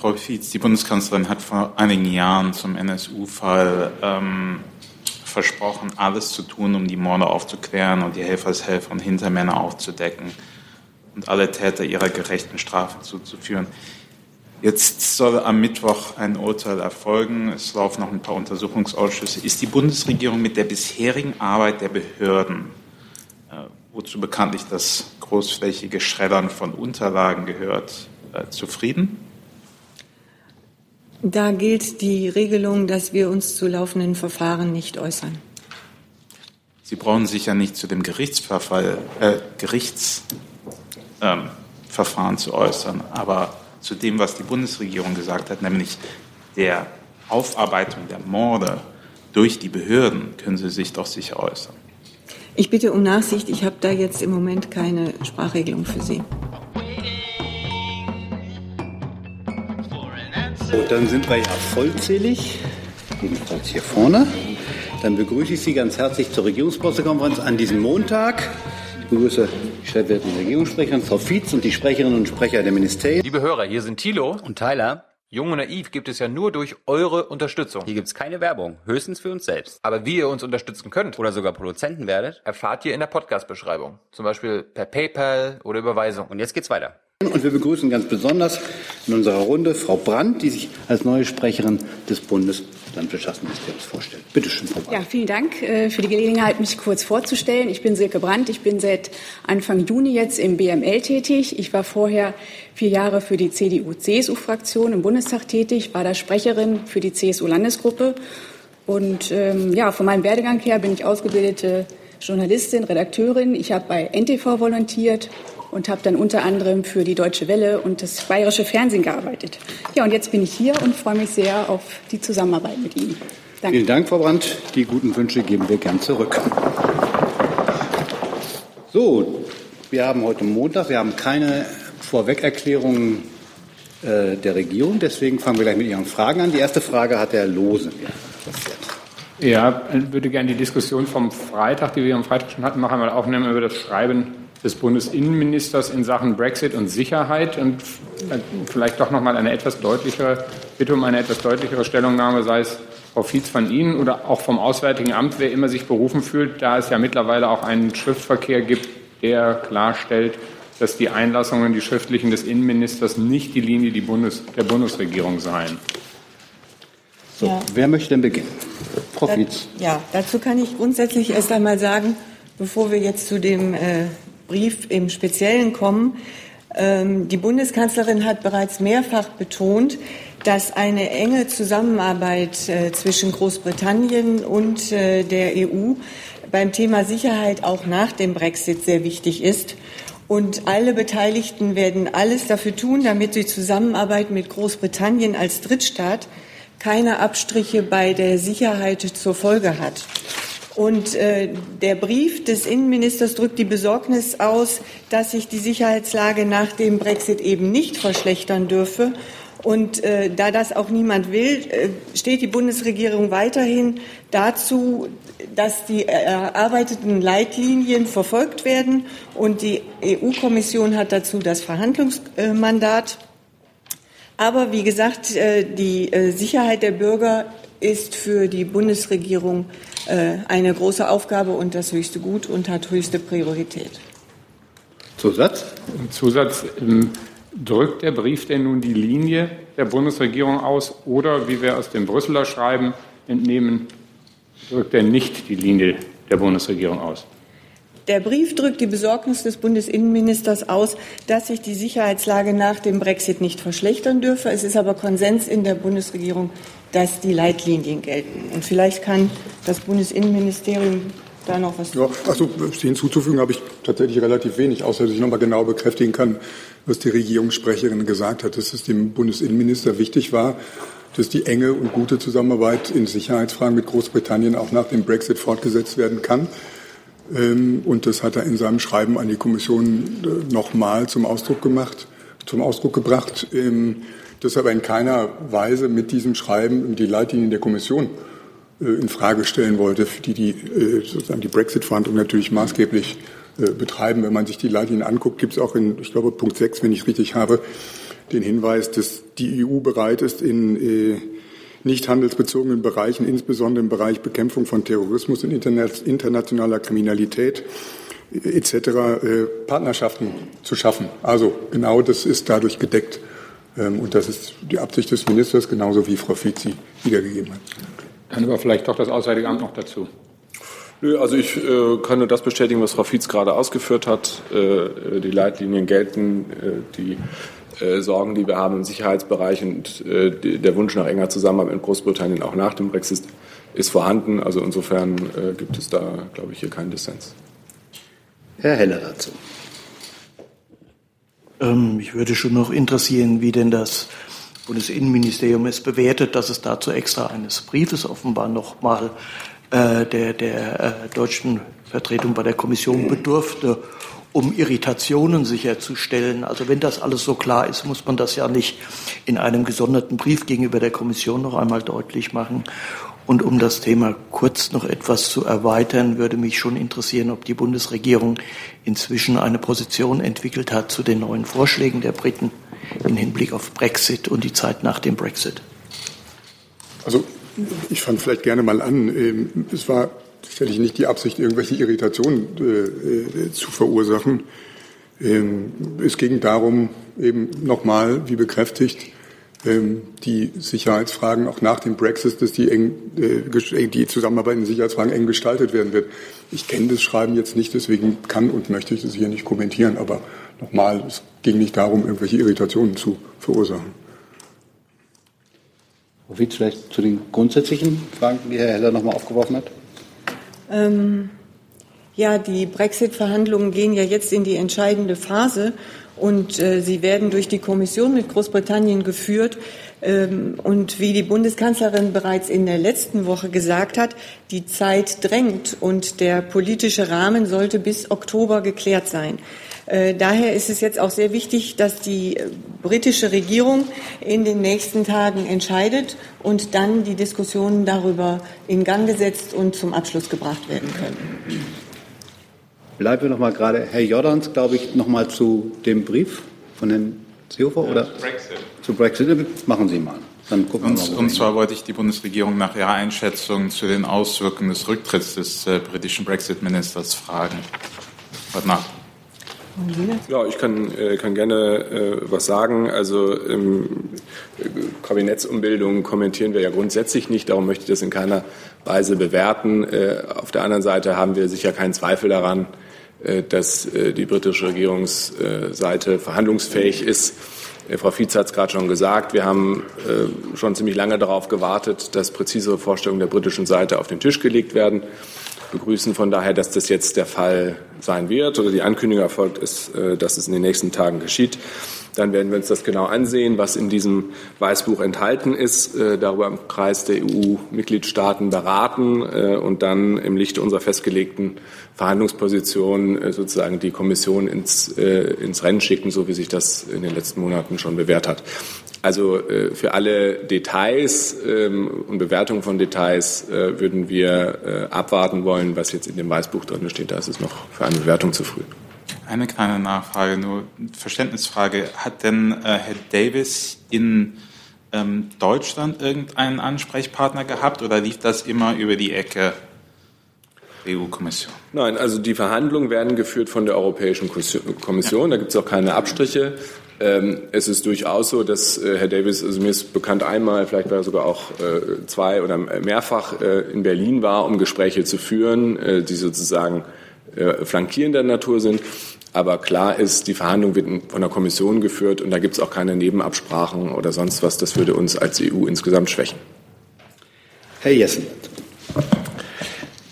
Frau Fietz, die Bundeskanzlerin hat vor einigen Jahren zum NSU-Fall ähm, versprochen, alles zu tun, um die Morde aufzuklären und die Helfershelfer und Hintermänner aufzudecken und alle Täter ihrer gerechten Strafe zuzuführen. Jetzt soll am Mittwoch ein Urteil erfolgen. Es laufen noch ein paar Untersuchungsausschüsse. Ist die Bundesregierung mit der bisherigen Arbeit der Behörden, äh, wozu bekanntlich das großflächige Schreddern von Unterlagen gehört, äh, zufrieden? Da gilt die Regelung, dass wir uns zu laufenden Verfahren nicht äußern. Sie brauchen sich ja nicht zu dem Gerichtsverfall, äh, Gerichtsverfahren ähm, zu äußern, aber zu dem, was die Bundesregierung gesagt hat, nämlich der Aufarbeitung der Morde durch die Behörden, können Sie sich doch sicher äußern. Ich bitte um Nachsicht. Ich habe da jetzt im Moment keine Sprachregelung für Sie. So, dann sind wir ja vollzählig, jedenfalls hier vorne. Dann begrüße ich Sie ganz herzlich zur Regierungspressekonferenz an diesem Montag. Ich begrüße die stellvertretende Regierungssprecherin Frau Fietz und die Sprecherinnen und Sprecher der Ministerien. Liebe Hörer, hier sind Thilo und Tyler. Jung und naiv gibt es ja nur durch eure Unterstützung. Hier gibt es keine Werbung, höchstens für uns selbst. Aber wie ihr uns unterstützen könnt oder sogar Produzenten werdet, erfahrt ihr in der Podcast-Beschreibung. Zum Beispiel per PayPal oder Überweisung. Und jetzt geht's weiter. Und wir begrüßen ganz besonders in unserer Runde Frau Brandt, die sich als neue Sprecherin des Bundeslandwirtschaftsministeriums vorstellt. Bitte schön, Frau Brandt. Ja, vielen Dank äh, für die Gelegenheit, mich kurz vorzustellen. Ich bin Silke Brandt. Ich bin seit Anfang Juni jetzt im BML tätig. Ich war vorher vier Jahre für die CDU-CSU-Fraktion im Bundestag tätig, war da Sprecherin für die CSU-Landesgruppe. Und ähm, ja, von meinem Werdegang her bin ich ausgebildete Journalistin, Redakteurin. Ich habe bei NTV volontiert und habe dann unter anderem für die Deutsche Welle und das Bayerische Fernsehen gearbeitet. Ja, und jetzt bin ich hier und freue mich sehr auf die Zusammenarbeit mit Ihnen. Danke. Vielen Dank, Frau Brandt. Die guten Wünsche geben wir gern zurück. So, wir haben heute Montag, wir haben keine Vorwegerklärungen äh, der Regierung, deswegen fangen wir gleich mit Ihren Fragen an. Die erste Frage hat Herr Lose. Ja, ich würde gerne die Diskussion vom Freitag, die wir am Freitag schon hatten, noch einmal aufnehmen über das Schreiben des Bundesinnenministers in Sachen Brexit und Sicherheit und vielleicht doch noch mal eine etwas deutlichere Bitte um eine etwas deutlichere Stellungnahme, sei es Frau Fietz von Ihnen oder auch vom Auswärtigen Amt, wer immer sich berufen fühlt, da es ja mittlerweile auch einen Schriftverkehr gibt, der klarstellt, dass die Einlassungen, die schriftlichen des Innenministers nicht die Linie die Bundes, der Bundesregierung seien. So, ja. wer möchte denn beginnen? Frau Fietz. Ja, dazu kann ich grundsätzlich erst einmal sagen, bevor wir jetzt zu dem äh, Brief im Speziellen kommen. Ähm, die Bundeskanzlerin hat bereits mehrfach betont, dass eine enge Zusammenarbeit äh, zwischen Großbritannien und äh, der EU beim Thema Sicherheit auch nach dem Brexit sehr wichtig ist. Und alle Beteiligten werden alles dafür tun, damit die Zusammenarbeit mit Großbritannien als Drittstaat keine Abstriche bei der Sicherheit zur Folge hat. Und äh, der Brief des Innenministers drückt die Besorgnis aus, dass sich die Sicherheitslage nach dem Brexit eben nicht verschlechtern dürfe. Und äh, da das auch niemand will, äh, steht die Bundesregierung weiterhin dazu, dass die erarbeiteten Leitlinien verfolgt werden. Und die EU-Kommission hat dazu das Verhandlungsmandat. Aber wie gesagt, äh, die äh, Sicherheit der Bürger ist für die Bundesregierung äh, eine große Aufgabe und das höchste Gut und hat höchste Priorität. Zusatz? Zusatz. Ähm, drückt der Brief denn nun die Linie der Bundesregierung aus oder, wie wir aus dem Brüsseler Schreiben entnehmen, drückt er nicht die Linie der Bundesregierung aus? Der Brief drückt die Besorgnis des Bundesinnenministers aus, dass sich die Sicherheitslage nach dem Brexit nicht verschlechtern dürfe. Es ist aber Konsens in der Bundesregierung, dass die Leitlinien gelten. Und vielleicht kann das Bundesinnenministerium da noch was ja, also hinzuzufügen habe ich tatsächlich relativ wenig, außer dass ich noch mal genau bekräftigen kann, was die Regierungssprecherin gesagt hat, dass es dem Bundesinnenminister wichtig war, dass die enge und gute Zusammenarbeit in Sicherheitsfragen mit Großbritannien auch nach dem Brexit fortgesetzt werden kann. Ähm, und das hat er in seinem Schreiben an die Kommission äh, nochmal zum Ausdruck gemacht, zum Ausdruck gebracht. Ähm, das aber in keiner Weise mit diesem Schreiben die Leitlinien der Kommission äh, in Frage stellen wollte, die die äh, sozusagen die Brexit-Verhandlungen natürlich maßgeblich betreiben. Wenn man sich die Leitlinien anguckt, gibt es auch in, ich glaube, Punkt 6, wenn ich richtig habe, den Hinweis, dass die EU bereit ist, in nicht handelsbezogenen Bereichen, insbesondere im Bereich Bekämpfung von Terrorismus und internationaler Kriminalität etc. Äh, Partnerschaften zu schaffen. Also genau das ist dadurch gedeckt. Ähm, und das ist die Absicht des Ministers, genauso wie Frau Fizi wiedergegeben hat. Dann aber vielleicht doch das Auswärtige Amt noch dazu. Nö, also ich äh, kann nur das bestätigen, was Frau Fietz gerade ausgeführt hat. Äh, die Leitlinien gelten, äh, die äh, Sorgen, die wir haben im Sicherheitsbereich und äh, der Wunsch nach enger Zusammenarbeit mit Großbritannien auch nach dem Brexit ist vorhanden. Also insofern äh, gibt es da, glaube ich, hier keinen Dissens. Herr Heller dazu. Ähm, mich würde schon noch interessieren, wie denn das Bundesinnenministerium es bewertet, dass es dazu extra eines Briefes offenbar noch mal äh, der, der äh, deutschen Vertretung bei der Kommission bedurfte, um Irritationen sicherzustellen. Also wenn das alles so klar ist, muss man das ja nicht in einem gesonderten Brief gegenüber der Kommission noch einmal deutlich machen. Und um das Thema kurz noch etwas zu erweitern, würde mich schon interessieren, ob die Bundesregierung inzwischen eine Position entwickelt hat zu den neuen Vorschlägen der Briten im Hinblick auf Brexit und die Zeit nach dem Brexit. Also ich fange vielleicht gerne mal an. Ähm, es war sicherlich nicht die Absicht, irgendwelche Irritationen äh, äh, zu verursachen. Ähm, es ging darum, eben nochmal, wie bekräftigt, ähm, die Sicherheitsfragen auch nach dem Brexit, dass die, eng, äh, die Zusammenarbeit in Sicherheitsfragen eng gestaltet werden wird. Ich kenne das Schreiben jetzt nicht, deswegen kann und möchte ich das hier nicht kommentieren. Aber nochmal, es ging nicht darum, irgendwelche Irritationen zu verursachen. Wietz, vielleicht zu den grundsätzlichen Fragen, die Herr Heller nochmal aufgeworfen hat? Ähm, ja, die Brexit-Verhandlungen gehen ja jetzt in die entscheidende Phase und äh, sie werden durch die Kommission mit Großbritannien geführt. Ähm, und wie die Bundeskanzlerin bereits in der letzten Woche gesagt hat, die Zeit drängt und der politische Rahmen sollte bis Oktober geklärt sein. Äh, daher ist es jetzt auch sehr wichtig, dass die äh, britische Regierung in den nächsten Tagen entscheidet und dann die Diskussionen darüber in Gang gesetzt und zum Abschluss gebracht werden können. Bleiben wir noch mal gerade, Herr Jordans, glaube ich, noch mal zu dem Brief von Herrn Seehofer ja, oder zu Brexit. Zu Brexit machen Sie mal. Dann gucken und, wir mal, und zwar wollte ich die Bundesregierung nach ihrer Einschätzung zu den Auswirkungen des Rücktritts des äh, britischen Brexit-Ministers fragen. Warte nach. Ja, ich kann, äh, kann gerne äh, was sagen. Also ähm, Kabinettsumbildungen kommentieren wir ja grundsätzlich nicht, darum möchte ich das in keiner Weise bewerten. Äh, auf der anderen Seite haben wir sicher keinen Zweifel daran, äh, dass äh, die britische Regierungsseite verhandlungsfähig ist. Äh, Frau Fietz hat es gerade schon gesagt, wir haben schon ziemlich lange darauf gewartet, dass präzisere Vorstellungen der britischen Seite auf den Tisch gelegt werden begrüßen von daher, dass das jetzt der Fall sein wird oder die Ankündigung erfolgt ist, äh, dass es in den nächsten Tagen geschieht. Dann werden wir uns das genau ansehen, was in diesem Weißbuch enthalten ist, äh, darüber im Kreis der EU-Mitgliedstaaten beraten äh, und dann im Lichte unserer festgelegten Verhandlungsposition sozusagen die Kommission ins, ins Rennen schicken, so wie sich das in den letzten Monaten schon bewährt hat. Also äh, für alle Details ähm, und Bewertungen von Details äh, würden wir äh, abwarten wollen, was jetzt in dem Weißbuch drin steht. Da ist es noch für eine Bewertung zu früh. Eine kleine Nachfrage, nur Verständnisfrage. Hat denn Herr Davis in ähm, Deutschland irgendeinen Ansprechpartner gehabt oder lief das immer über die Ecke EU-Kommission? Nein, also die Verhandlungen werden geführt von der Europäischen Kommission. Da gibt es auch keine Abstriche. Ähm, es ist durchaus so, dass äh, Herr Davis, also mir ist bekannt einmal, vielleicht war er sogar auch äh, zwei oder mehrfach äh, in Berlin war, um Gespräche zu führen, die sozusagen flankierender Natur sind. Aber klar ist, die Verhandlung wird von der Kommission geführt und da gibt es auch keine Nebenabsprachen oder sonst was. Das würde uns als EU insgesamt schwächen. Herr Jessen.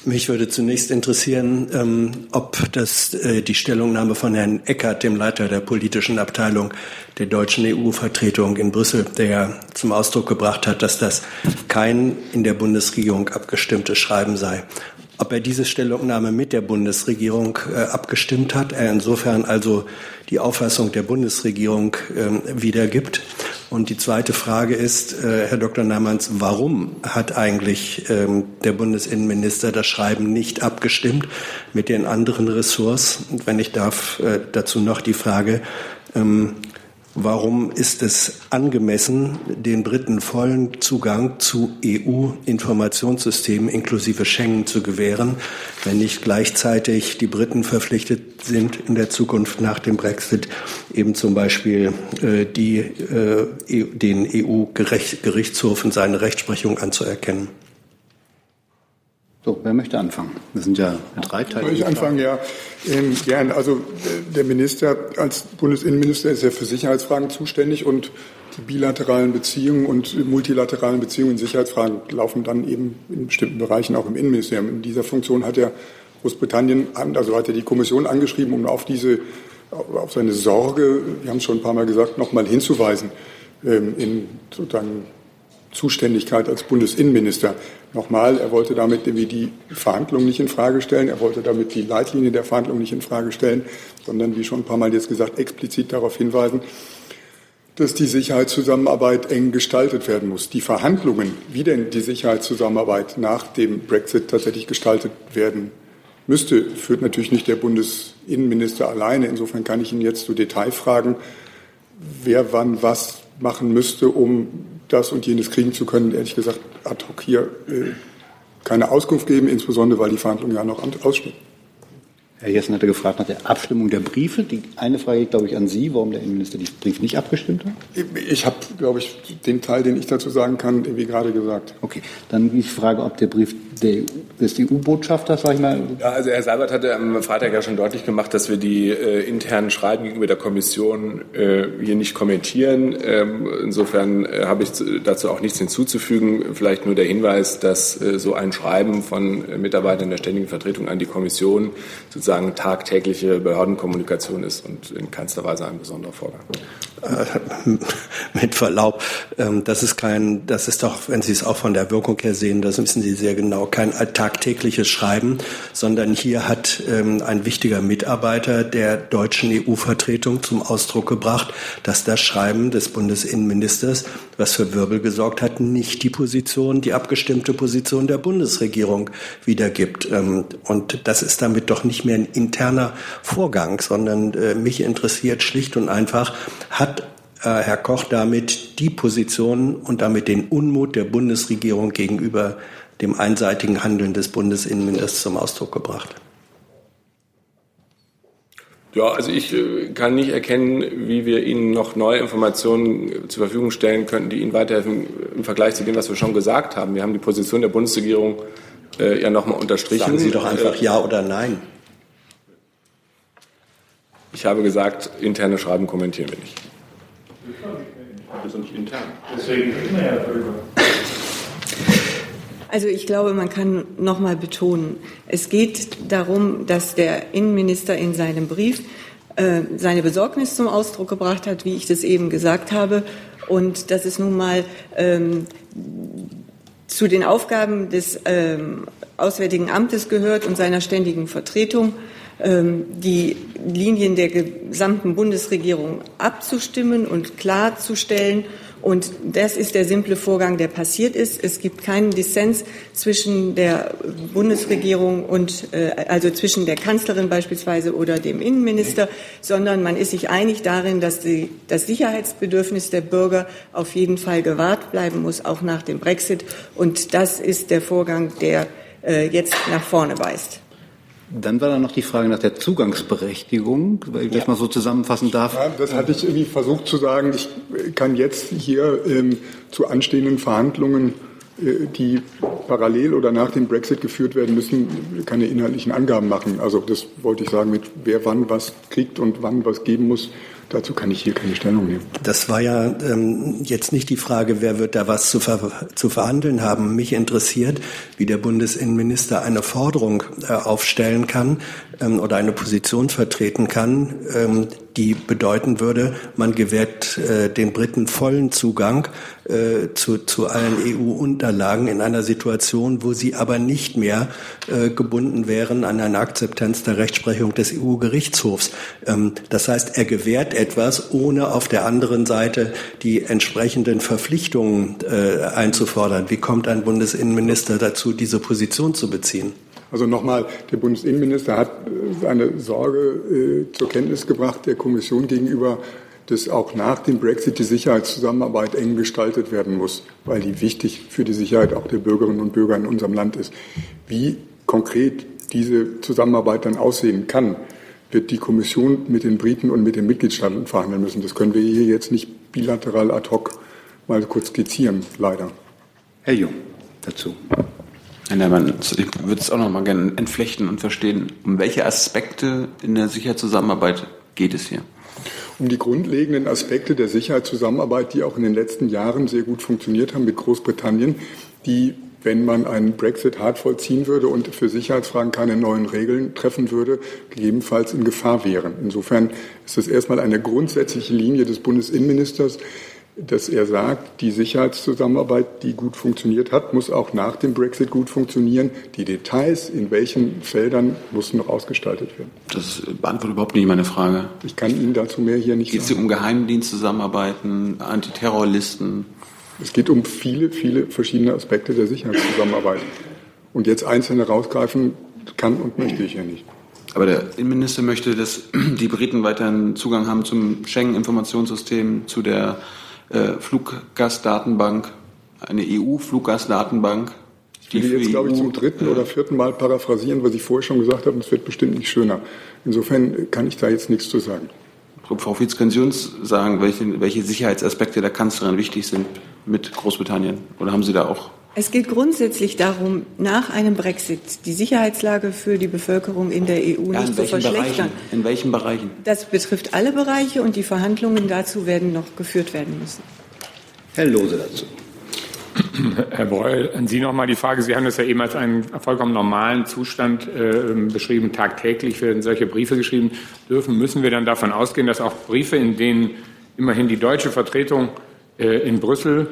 Mich würde zunächst interessieren, ähm, ob das äh, die Stellungnahme von Herrn Eckert, dem Leiter der politischen Abteilung der deutschen EU-Vertretung in Brüssel, der zum Ausdruck gebracht hat, dass das kein in der Bundesregierung abgestimmtes Schreiben sei ob er diese Stellungnahme mit der Bundesregierung äh, abgestimmt hat, er insofern also die Auffassung der Bundesregierung äh, wiedergibt. Und die zweite Frage ist, äh, Herr Dr. Nahmanns, warum hat eigentlich ähm, der Bundesinnenminister das Schreiben nicht abgestimmt mit den anderen Ressorts? Und wenn ich darf, äh, dazu noch die Frage, ähm, Warum ist es angemessen, den Briten vollen Zugang zu EU-Informationssystemen inklusive Schengen zu gewähren, wenn nicht gleichzeitig die Briten verpflichtet sind, in der Zukunft nach dem Brexit eben zum Beispiel äh, die, äh, e den EU-Gerichtshof und seine Rechtsprechung anzuerkennen? So, wer möchte anfangen? Das sind ja drei Teile. Soll ich anfangen? Ja, ähm, gern. Also der Minister als Bundesinnenminister ist ja für Sicherheitsfragen zuständig und die bilateralen Beziehungen und multilateralen Beziehungen in Sicherheitsfragen laufen dann eben in bestimmten Bereichen auch im Innenministerium. In dieser Funktion hat er Großbritannien, also hat er die Kommission angeschrieben, um auf diese, auf seine Sorge, wir haben es schon ein paar Mal gesagt, nochmal hinzuweisen, ähm, in sozusagen Zuständigkeit als Bundesinnenminister. Nochmal, er wollte damit die Verhandlungen nicht in Frage stellen, er wollte damit die Leitlinie der Verhandlungen nicht in Frage stellen, sondern, wie schon ein paar Mal jetzt gesagt, explizit darauf hinweisen, dass die Sicherheitszusammenarbeit eng gestaltet werden muss. Die Verhandlungen, wie denn die Sicherheitszusammenarbeit nach dem Brexit tatsächlich gestaltet werden müsste, führt natürlich nicht der Bundesinnenminister alleine. Insofern kann ich Ihnen jetzt zu Detailfragen, wer wann was machen müsste, um das und jenes kriegen zu können, ehrlich gesagt ad hoc hier äh, keine Auskunft geben, insbesondere weil die Verhandlungen ja noch ausstehen. Herr Jessen hatte gefragt nach der Abstimmung der Briefe. Die eine Frage geht, glaube ich, an Sie, warum der Innenminister die Briefe nicht abgestimmt hat. Ich habe, glaube ich, den Teil, den ich dazu sagen kann, wie gerade gesagt. Okay, dann die Frage, ob der Brief der, des EU-Botschafters, sage ich mal. Ja, also Herr Seibert hatte am Freitag ja schon deutlich gemacht, dass wir die äh, internen Schreiben gegenüber der Kommission äh, hier nicht kommentieren. Ähm, insofern äh, habe ich dazu auch nichts hinzuzufügen. Vielleicht nur der Hinweis, dass äh, so ein Schreiben von äh, Mitarbeitern der Ständigen Vertretung an die Kommission sozusagen tagtägliche Behördenkommunikation ist und in keinster Weise ein besonderer Vorgang. Äh, mit Verlaub, ähm, das ist kein, das ist doch, wenn Sie es auch von der Wirkung her sehen, das wissen Sie sehr genau, kein tagtägliches Schreiben, sondern hier hat ähm, ein wichtiger Mitarbeiter der deutschen EU-Vertretung zum Ausdruck gebracht, dass das Schreiben des Bundesinnenministers, was für Wirbel gesorgt hat, nicht die Position, die abgestimmte Position der Bundesregierung wiedergibt. Ähm, und das ist damit doch nicht mehr ein interner Vorgang, sondern äh, mich interessiert schlicht und einfach, hat Herr Koch damit die Position und damit den Unmut der Bundesregierung gegenüber dem einseitigen Handeln des Bundesinnenministers zum Ausdruck gebracht? Ja, also ich äh, kann nicht erkennen, wie wir Ihnen noch neue Informationen zur Verfügung stellen könnten, die Ihnen weiterhelfen im Vergleich zu dem, was wir schon gesagt haben. Wir haben die Position der Bundesregierung äh, ja nochmal unterstrichen. Sagen Sie doch einfach äh, Ja oder Nein. Ich habe gesagt, interne Schreiben kommentieren wir nicht. Ist nicht intern. Deswegen immer ja also ich glaube, man kann noch mal betonen, es geht darum, dass der Innenminister in seinem Brief äh, seine Besorgnis zum Ausdruck gebracht hat, wie ich das eben gesagt habe, und dass es nun mal ähm, zu den Aufgaben des ähm, Auswärtigen Amtes gehört und seiner ständigen Vertretung, die Linien der gesamten Bundesregierung abzustimmen und klarzustellen und das ist der simple Vorgang, der passiert ist. Es gibt keinen Dissens zwischen der Bundesregierung und äh, also zwischen der Kanzlerin beispielsweise oder dem Innenminister, sondern man ist sich einig darin, dass die, das Sicherheitsbedürfnis der Bürger auf jeden Fall gewahrt bleiben muss, auch nach dem Brexit. Und das ist der Vorgang, der äh, jetzt nach vorne weist. Dann war da noch die Frage nach der Zugangsberechtigung, weil ich das mal so zusammenfassen darf. Ja, das hatte ich irgendwie versucht zu sagen. Ich kann jetzt hier ähm, zu anstehenden Verhandlungen, äh, die parallel oder nach dem Brexit geführt werden müssen, keine inhaltlichen Angaben machen. Also das wollte ich sagen mit wer wann was kriegt und wann was geben muss. Dazu kann ich hier keine Stellung nehmen. Das war ja ähm, jetzt nicht die Frage, wer wird da was zu, ver zu verhandeln haben. Mich interessiert, wie der Bundesinnenminister eine Forderung äh, aufstellen kann ähm, oder eine Position vertreten kann, ähm, die bedeuten würde, man gewährt äh, den Briten vollen Zugang äh, zu, zu allen EU-Unterlagen in einer Situation, wo sie aber nicht mehr äh, gebunden wären an eine Akzeptanz der Rechtsprechung des EU-Gerichtshofs. Ähm, das heißt, er gewährt etwas, ohne auf der anderen Seite die entsprechenden Verpflichtungen äh, einzufordern. Wie kommt ein Bundesinnenminister dazu, diese Position zu beziehen? Also nochmal, der Bundesinnenminister hat seine Sorge äh, zur Kenntnis gebracht der Kommission gegenüber, dass auch nach dem Brexit die Sicherheitszusammenarbeit eng gestaltet werden muss, weil die wichtig für die Sicherheit auch der Bürgerinnen und Bürger in unserem Land ist. Wie konkret diese Zusammenarbeit dann aussehen kann, wird die Kommission mit den Briten und mit den Mitgliedstaaten verhandeln müssen. Das können wir hier jetzt nicht bilateral ad hoc mal kurz skizzieren, leider. Herr Jung, dazu. Herr Neumann, ich würde es auch noch mal gerne entflechten und verstehen, um welche Aspekte in der Sicherheitszusammenarbeit geht es hier? Um die grundlegenden Aspekte der Sicherheitszusammenarbeit, die auch in den letzten Jahren sehr gut funktioniert haben mit Großbritannien, die wenn man einen Brexit hart vollziehen würde und für Sicherheitsfragen keine neuen Regeln treffen würde, gegebenenfalls in Gefahr wären. Insofern ist es erstmal eine grundsätzliche Linie des Bundesinnenministers, dass er sagt, die Sicherheitszusammenarbeit, die gut funktioniert hat, muss auch nach dem Brexit gut funktionieren. Die Details, in welchen Feldern, müssen noch ausgestaltet werden. Das beantwortet überhaupt nicht meine Frage. Ich kann Ihnen dazu mehr hier nicht Geht es um Geheimdienstzusammenarbeiten, Antiterrorlisten? Es geht um viele, viele verschiedene Aspekte der Sicherheitszusammenarbeit. Und jetzt einzelne rausgreifen kann und möchte ich ja nicht. Aber der Innenminister möchte, dass die Briten weiterhin Zugang haben zum Schengen-Informationssystem, zu der äh, Fluggastdatenbank, eine EU-Fluggastdatenbank. Ich will jetzt, glaube ich, zum dritten oder vierten Mal paraphrasieren, was ich vorher schon gesagt habe, und es wird bestimmt nicht schöner. Insofern kann ich da jetzt nichts zu sagen. Frau Fietz, können Sie uns sagen, welche, welche Sicherheitsaspekte der Kanzlerin wichtig sind mit Großbritannien? Oder haben Sie da auch es geht grundsätzlich darum, nach einem Brexit die Sicherheitslage für die Bevölkerung in der EU ja, nicht zu verschlechtern. Bereichen? In welchen Bereichen? Das betrifft alle Bereiche und die Verhandlungen dazu werden noch geführt werden müssen. Herr Lose dazu. Herr Breul, an Sie noch mal die Frage. Sie haben das ja eben als einen vollkommen normalen Zustand äh, beschrieben. Tagtäglich werden solche Briefe geschrieben. Dürfen, müssen wir dann davon ausgehen, dass auch Briefe, in denen immerhin die deutsche Vertretung äh, in Brüssel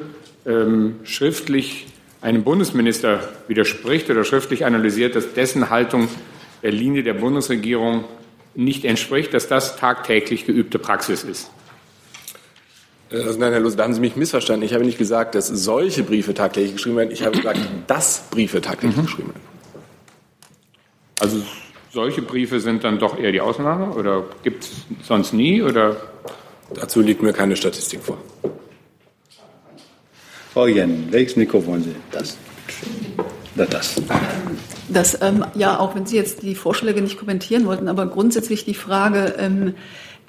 ähm, schriftlich einem Bundesminister widerspricht oder schriftlich analysiert, dass dessen Haltung der Linie der Bundesregierung nicht entspricht, dass das tagtäglich geübte Praxis ist. Also nein, Herr Lose, da haben Sie mich missverstanden. Ich habe nicht gesagt, dass solche Briefe tagtäglich geschrieben werden. Ich habe gesagt, dass Briefe tagtäglich mhm. geschrieben werden. Also solche Briefe sind dann doch eher die Ausnahme oder gibt es sonst nie? Oder? Dazu liegt mir keine Statistik vor. Frau Jen, welches Mikrofon Sie? Das. Oder das. Das, ähm, ja, auch wenn Sie jetzt die Vorschläge nicht kommentieren wollten, aber grundsätzlich die Frage, ähm,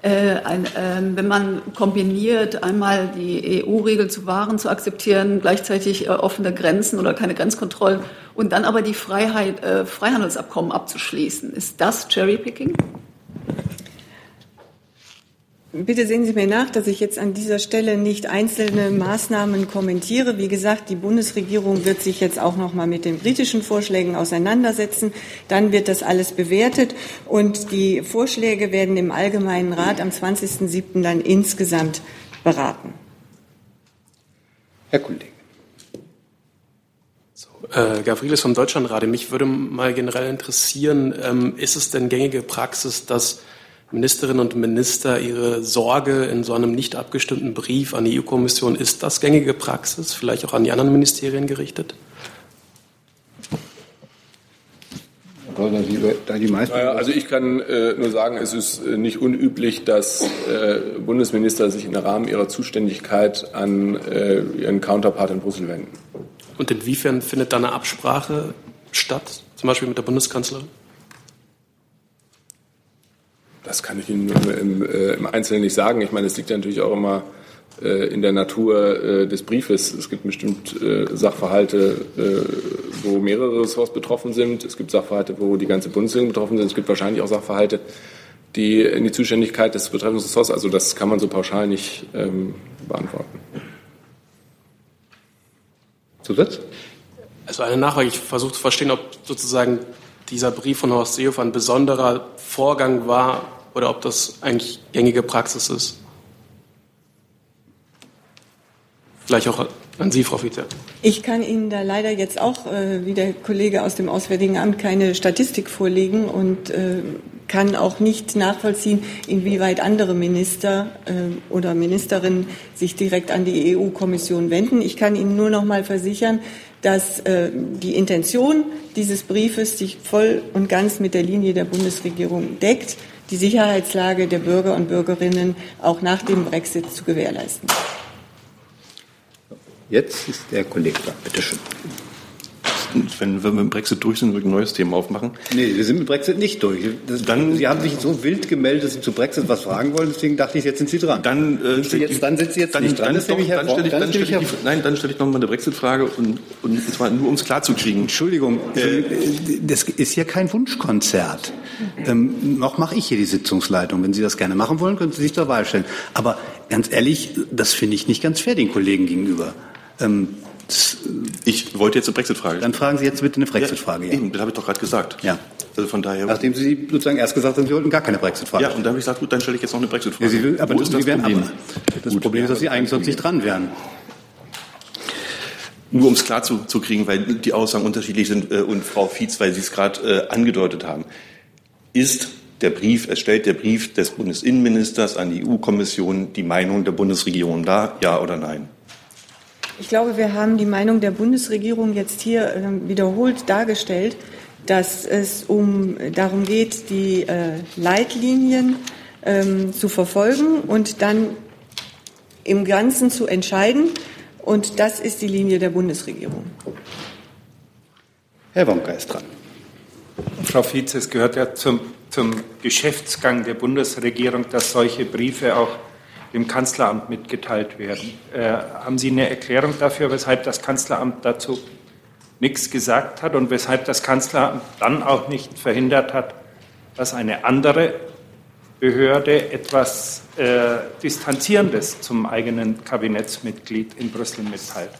äh, ein, äh, wenn man kombiniert, einmal die EU-Regel zu Waren zu akzeptieren, gleichzeitig äh, offene Grenzen oder keine Grenzkontrollen und dann aber die Freiheit, äh, Freihandelsabkommen abzuschließen, ist das Cherrypicking? Bitte sehen Sie mir nach, dass ich jetzt an dieser Stelle nicht einzelne Maßnahmen kommentiere. Wie gesagt, die Bundesregierung wird sich jetzt auch noch mal mit den britischen Vorschlägen auseinandersetzen. Dann wird das alles bewertet und die Vorschläge werden im Allgemeinen Rat am 20.07. dann insgesamt beraten. Herr Kollege. So, äh, Gavrilis vom Deutschlandrate. Mich würde mal generell interessieren, ähm, ist es denn gängige Praxis, dass Ministerinnen und Minister ihre Sorge in so einem nicht abgestimmten Brief an die EU-Kommission, ist das gängige Praxis, vielleicht auch an die anderen Ministerien gerichtet? Also ich kann äh, nur sagen, es ist äh, nicht unüblich, dass äh, Bundesminister sich im Rahmen ihrer Zuständigkeit an ihren Counterpart in Brüssel wenden. Und inwiefern findet da eine Absprache statt, zum Beispiel mit der Bundeskanzlerin? Das kann ich Ihnen im, äh, im Einzelnen nicht sagen. Ich meine, es liegt ja natürlich auch immer äh, in der Natur äh, des Briefes. Es gibt bestimmt Sachverhalte, wo mehrere Ressorts betroffen sind. Es gibt Sachverhalte, wo die ganze Bundesregierung betroffen sind. Es gibt wahrscheinlich auch Sachverhalte, die in die Zuständigkeit des betreffenden Ressorts, also das kann man so pauschal nicht ähm, beantworten. Zusatz? Also eine Nachfrage. Ich versuche zu verstehen, ob sozusagen dieser Brief von Horst Seehofer ein besonderer Vorgang war, oder ob das eigentlich gängige Praxis ist. Vielleicht auch an Sie, Frau Fiete. Ich kann Ihnen da leider jetzt auch, äh, wie der Kollege aus dem Auswärtigen Amt, keine Statistik vorlegen und äh, kann auch nicht nachvollziehen, inwieweit andere Minister äh, oder Ministerinnen sich direkt an die EU-Kommission wenden. Ich kann Ihnen nur noch mal versichern, dass äh, die Intention dieses Briefes sich voll und ganz mit der Linie der Bundesregierung deckt die Sicherheitslage der Bürger und Bürgerinnen auch nach dem Brexit zu gewährleisten. Jetzt ist der Kollege da. Bitte schön wenn wir mit dem Brexit durch sind, ein neues Thema aufmachen? Nee, wir sind mit Brexit nicht durch. Das, dann, Sie haben sich so wild gemeldet, dass Sie zu Brexit was fragen wollen, deswegen dachte ich, jetzt sind Sie dran. Dann, äh, Sie jetzt, dann sind Sie jetzt dann, nicht dran. Dann, doch, dann stelle ich, dann stelle ich, die, nein, dann stelle ich noch mal eine Brexit-Frage und, und zwar nur, um es klar zu kriegen. Entschuldigung, äh, das ist hier kein Wunschkonzert. Ähm, noch mache ich hier die Sitzungsleitung. Wenn Sie das gerne machen wollen, können Sie sich zur Wahl stellen. Aber ganz ehrlich, das finde ich nicht ganz fair den Kollegen gegenüber. Ähm, ich wollte jetzt eine Brexit-Frage. Dann fragen Sie jetzt bitte eine Brexit-Frage. Ja, eben, das habe ich doch gerade gesagt. Ja. Also von daher. Nachdem Sie sozusagen erst gesagt haben, Sie wollten gar keine Brexit-Frage. Ja, und dann habe ich gesagt, gut, dann stelle ich jetzt noch eine Brexit-Frage. Ja, Sie, aber Wo das, ist das wären Problem? Aber, das gut, Problem ist, dass Sie eigentlich sonst nicht dran wären. Nur um es klar zu, zu kriegen, weil die Aussagen unterschiedlich sind äh, und Frau Fietz, weil Sie es gerade äh, angedeutet haben, ist der Brief, es stellt der Brief des Bundesinnenministers an die EU-Kommission die Meinung der Bundesregierung dar, ja oder nein? Ich glaube, wir haben die Meinung der Bundesregierung jetzt hier äh, wiederholt dargestellt, dass es um darum geht, die äh, Leitlinien ähm, zu verfolgen und dann im Ganzen zu entscheiden. Und das ist die Linie der Bundesregierung. Herr Wonka ist dran. Frau Vize, es gehört ja zum, zum Geschäftsgang der Bundesregierung, dass solche Briefe auch dem Kanzleramt mitgeteilt werden. Äh, haben Sie eine Erklärung dafür, weshalb das Kanzleramt dazu nichts gesagt hat und weshalb das Kanzleramt dann auch nicht verhindert hat, dass eine andere Behörde etwas äh, Distanzierendes zum eigenen Kabinettsmitglied in Brüssel mitteilt?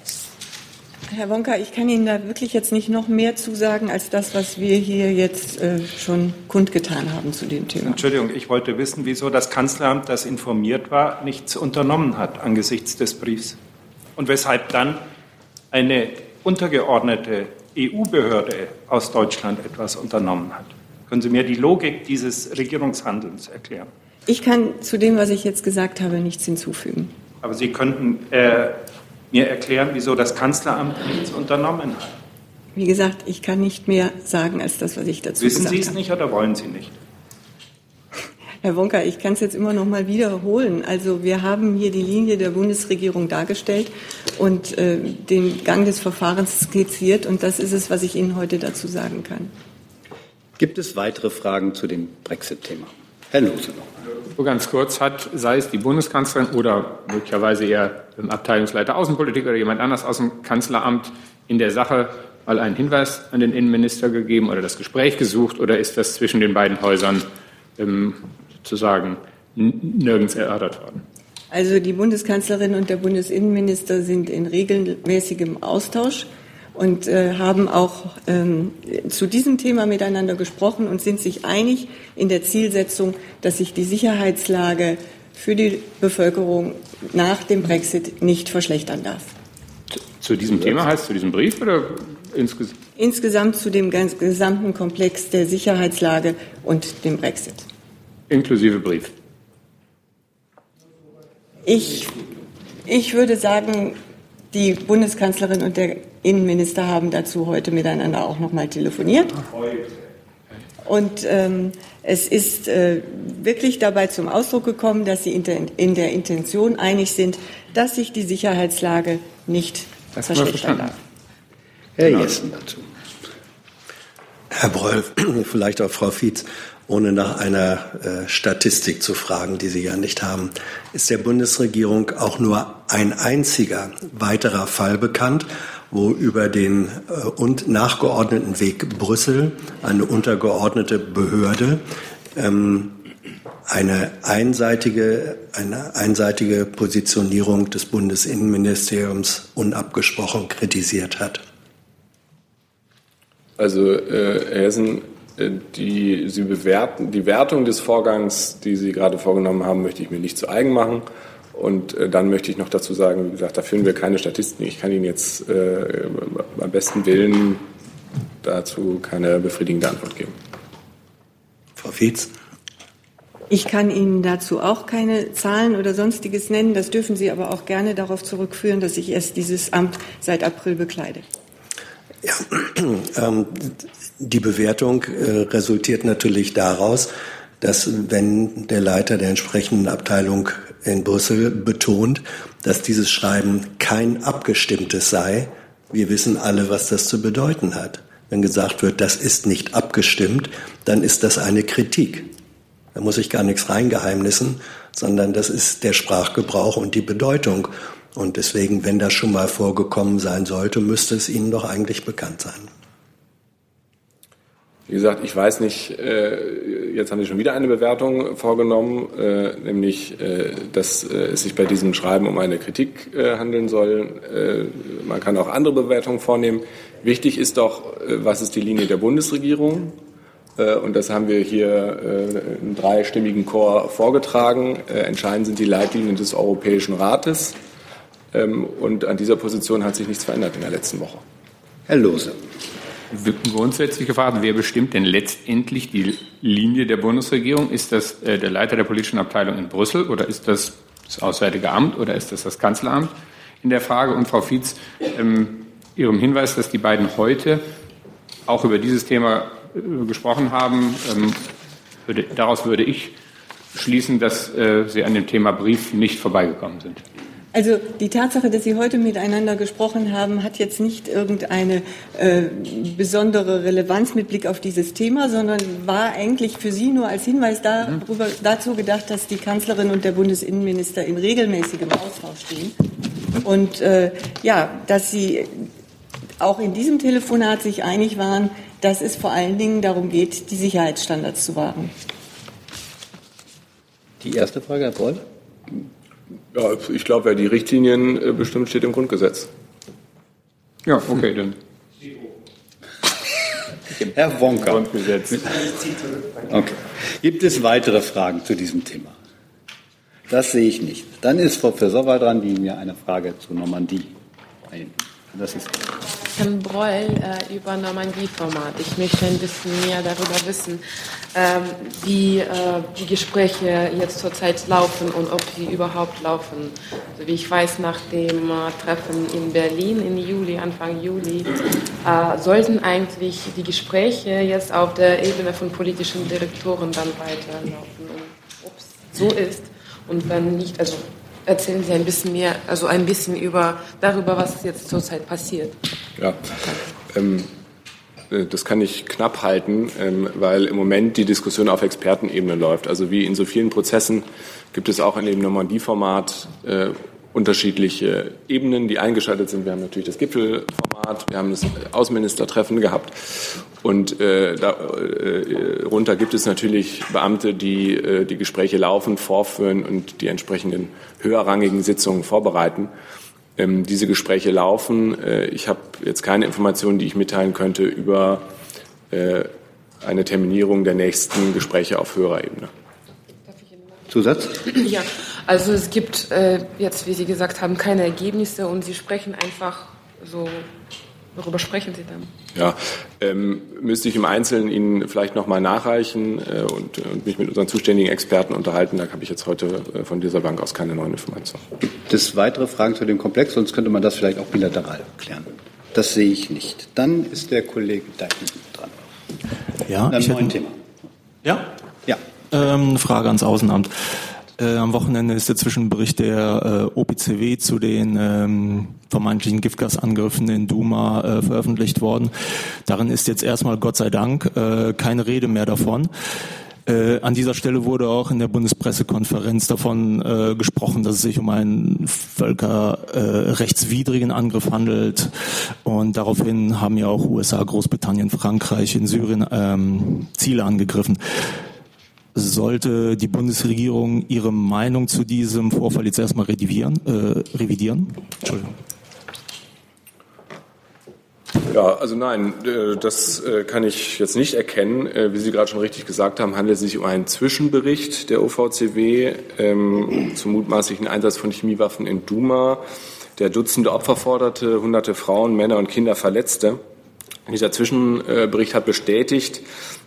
Herr Wonka, ich kann Ihnen da wirklich jetzt nicht noch mehr zusagen als das, was wir hier jetzt äh, schon kundgetan haben zu dem Thema. Entschuldigung, ich wollte wissen, wieso das Kanzleramt, das informiert war, nichts unternommen hat angesichts des Briefs und weshalb dann eine untergeordnete EU-Behörde aus Deutschland etwas unternommen hat. Können Sie mir die Logik dieses Regierungshandelns erklären? Ich kann zu dem, was ich jetzt gesagt habe, nichts hinzufügen. Aber Sie könnten äh, mir erklären, wieso das Kanzleramt nichts unternommen hat. Wie gesagt, ich kann nicht mehr sagen als das, was ich dazu Wissen gesagt habe. Sie es nicht oder wollen Sie nicht? Herr Wonka, ich kann es jetzt immer noch mal wiederholen. Also wir haben hier die Linie der Bundesregierung dargestellt und äh, den Gang des Verfahrens skizziert und das ist es, was ich Ihnen heute dazu sagen kann. Gibt es weitere Fragen zu dem Brexit-Thema? Herr Lose noch. Nur ganz kurz hat, sei es die Bundeskanzlerin oder möglicherweise ein Abteilungsleiter Außenpolitik oder jemand anders aus dem Kanzleramt in der Sache mal einen Hinweis an den Innenminister gegeben oder das Gespräch gesucht oder ist das zwischen den beiden Häusern ähm, sozusagen nirgends erörtert worden? Also die Bundeskanzlerin und der Bundesinnenminister sind in regelmäßigem Austausch und äh, haben auch ähm, zu diesem Thema miteinander gesprochen und sind sich einig in der Zielsetzung, dass sich die Sicherheitslage für die Bevölkerung nach dem Brexit nicht verschlechtern darf. Zu diesem Thema heißt zu diesem Brief oder insgesamt? Insgesamt zu dem ganz, gesamten Komplex der Sicherheitslage und dem Brexit. Inklusive Brief. Ich, ich würde sagen, die Bundeskanzlerin und der Innenminister haben dazu heute miteinander auch noch mal telefoniert. Und ähm, es ist äh, wirklich dabei zum Ausdruck gekommen, dass sie in der, in der Intention einig sind, dass sich die Sicherheitslage nicht Das verschlechtern darf. Herr Genau. Jessen dazu. Herr Breul, vielleicht auch Frau Fietz, ohne nach einer äh, Statistik zu fragen, die Sie ja nicht haben. Ist der Bundesregierung auch nur ein einziger weiterer Fall bekannt, wo über den äh, und nachgeordneten Weg Brüssel eine untergeordnete Behörde ähm, eine einseitige, eine einseitige Positionierung des Bundesinnenministeriums unabgesprochen kritisiert hat? Also äh, Hessen, die, Sie bewerten, die Wertung des Vorgangs, die Sie gerade vorgenommen haben, möchte ich mir nicht zu eigen machen. Und äh, dann möchte ich noch dazu sagen, wie gesagt, da führen wir keine Statistiken. Ich kann Ihnen jetzt äh, am besten Willen dazu keine befriedigende Antwort geben. Frau Fietz? Ich kann Ihnen dazu auch keine Zahlen oder sonstiges nennen. Das dürfen Sie aber auch gerne darauf zurückführen, dass ich erst dieses Amt seit April bekleide. Ähm, die Bewertung äh, resultiert natürlich daraus, dass wenn der Leiter der entsprechenden Abteilung in Brüssel betont, dass dieses Schreiben kein abgestimmtes sei, wir wissen alle, was das zu bedeuten hat. Wenn gesagt wird, das ist nicht abgestimmt, dann ist das eine Kritik. Da muss ich gar nichts reingeheimnissen, sondern das ist der Sprachgebrauch und die Bedeutung. Und deswegen, wenn das schon mal vorgekommen sein sollte, müsste es Ihnen doch eigentlich bekannt sein. Wie gesagt, ich weiß nicht, äh, jetzt haben Sie schon wieder eine Bewertung vorgenommen, äh, nämlich, äh, dass es sich bei diesem Schreiben um eine Kritik handeln soll. Man kann auch andere Bewertungen vornehmen. Wichtig ist doch, was ist die Linie der Bundesregierung? Und das haben wir hier im dreistimmigen Chor vorgetragen. Entscheidend sind die Leitlinien des Europäischen Rates. Ähm, und an dieser Position hat sich nichts verändert in der letzten Woche. Herr Lose. Grundsätzlich gefragt, wer bestimmt denn letztendlich die Linie der Bundesregierung? Ist das äh, der Leiter der politischen Abteilung in Brüssel oder ist das das Auswärtige Amt oder ist das das Kanzleramt? In der Frage und Frau Fietz, ähm, Ihrem Hinweis, dass die beiden heute auch über dieses Thema äh, gesprochen haben, ähm, würde, daraus würde ich schließen, dass äh, Sie an dem Thema Brief nicht vorbeigekommen sind. Also die Tatsache, dass Sie heute miteinander gesprochen haben, hat jetzt nicht irgendeine äh, besondere Relevanz mit Blick auf dieses Thema, sondern war eigentlich für Sie nur als Hinweis darüber, dazu gedacht, dass die Kanzlerin und der Bundesinnenminister in regelmäßigem Austausch stehen. Und äh, ja, dass Sie auch in diesem Telefonat sich einig waren, dass es vor allen Dingen darum geht, die Sicherheitsstandards zu wahren. Die erste Frage, Herr Broll. Ja, ich glaube, wer die Richtlinien äh, bestimmt, steht im Grundgesetz. Ja, okay, dann. Herr Wonka. Grundgesetz. Okay. Gibt es weitere Fragen zu diesem Thema? Das sehe ich nicht. Dann ist Frau Professor dran, die mir eine Frage zu Normandie. Das ist Herrn Broll äh, über Normandie-Format. Ich möchte ein bisschen mehr darüber wissen, ähm, wie äh, die Gespräche jetzt zurzeit laufen und ob sie überhaupt laufen. Also wie ich weiß, nach dem äh, Treffen in Berlin im Juli, Anfang Juli, äh, sollten eigentlich die Gespräche jetzt auf der Ebene von politischen Direktoren dann weiterlaufen. Und ob es so ist und wenn nicht, also erzählen Sie ein bisschen mehr, also ein bisschen über, darüber, was jetzt zurzeit passiert. Ja, ähm, äh, das kann ich knapp halten, ähm, weil im Moment die Diskussion auf Expertenebene läuft. Also wie in so vielen Prozessen gibt es auch in dem Normandie-Format äh, unterschiedliche Ebenen, die eingeschaltet sind. Wir haben natürlich das Gipfelformat, wir haben das Außenministertreffen gehabt und äh, darunter äh, gibt es natürlich Beamte, die äh, die Gespräche laufend vorführen und die entsprechenden höherrangigen Sitzungen vorbereiten. Ähm, diese Gespräche laufen. Äh, ich habe jetzt keine Informationen, die ich mitteilen könnte über äh, eine Terminierung der nächsten Gespräche auf höherer Ebene. Zusatz? Ja, also es gibt äh, jetzt, wie Sie gesagt haben, keine Ergebnisse und Sie sprechen einfach so. Worüber sprechen Sie dann? Ja, ähm, müsste ich im Einzelnen Ihnen vielleicht noch mal nachreichen äh, und, und, mich mit unseren zuständigen Experten unterhalten. Da habe ich jetzt heute äh, von dieser Bank aus keine neuen Informationen. Gibt es weitere Fragen zu dem Komplex? Sonst könnte man das vielleicht auch bilateral klären. Das sehe ich nicht. Dann ist der Kollege Deichmann dran. Ja, Ein ich neues hätte, Thema. Ja? Ja. Ähm, eine Frage ans Außenamt. Äh, am Wochenende ist der Zwischenbericht der äh, OPCW zu den ähm, vermeintlichen Giftgasangriffen in Duma äh, veröffentlicht worden. Darin ist jetzt erstmal Gott sei Dank äh, keine Rede mehr davon. Äh, an dieser Stelle wurde auch in der Bundespressekonferenz davon äh, gesprochen, dass es sich um einen völkerrechtswidrigen Angriff handelt. Und daraufhin haben ja auch USA, Großbritannien, Frankreich in Syrien ähm, Ziele angegriffen sollte die Bundesregierung ihre Meinung zu diesem Vorfall jetzt erstmal revidieren? Äh, revidieren? Entschuldigung. Ja, also nein, äh, das äh, kann ich jetzt nicht erkennen. Äh, wie Sie gerade schon richtig gesagt haben, handelt es sich um einen Zwischenbericht der OVCW ähm, zum mutmaßlichen Einsatz von Chemiewaffen in Duma, der Dutzende Opfer forderte, hunderte Frauen, Männer und Kinder verletzte. Dieser Zwischenbericht hat bestätigt,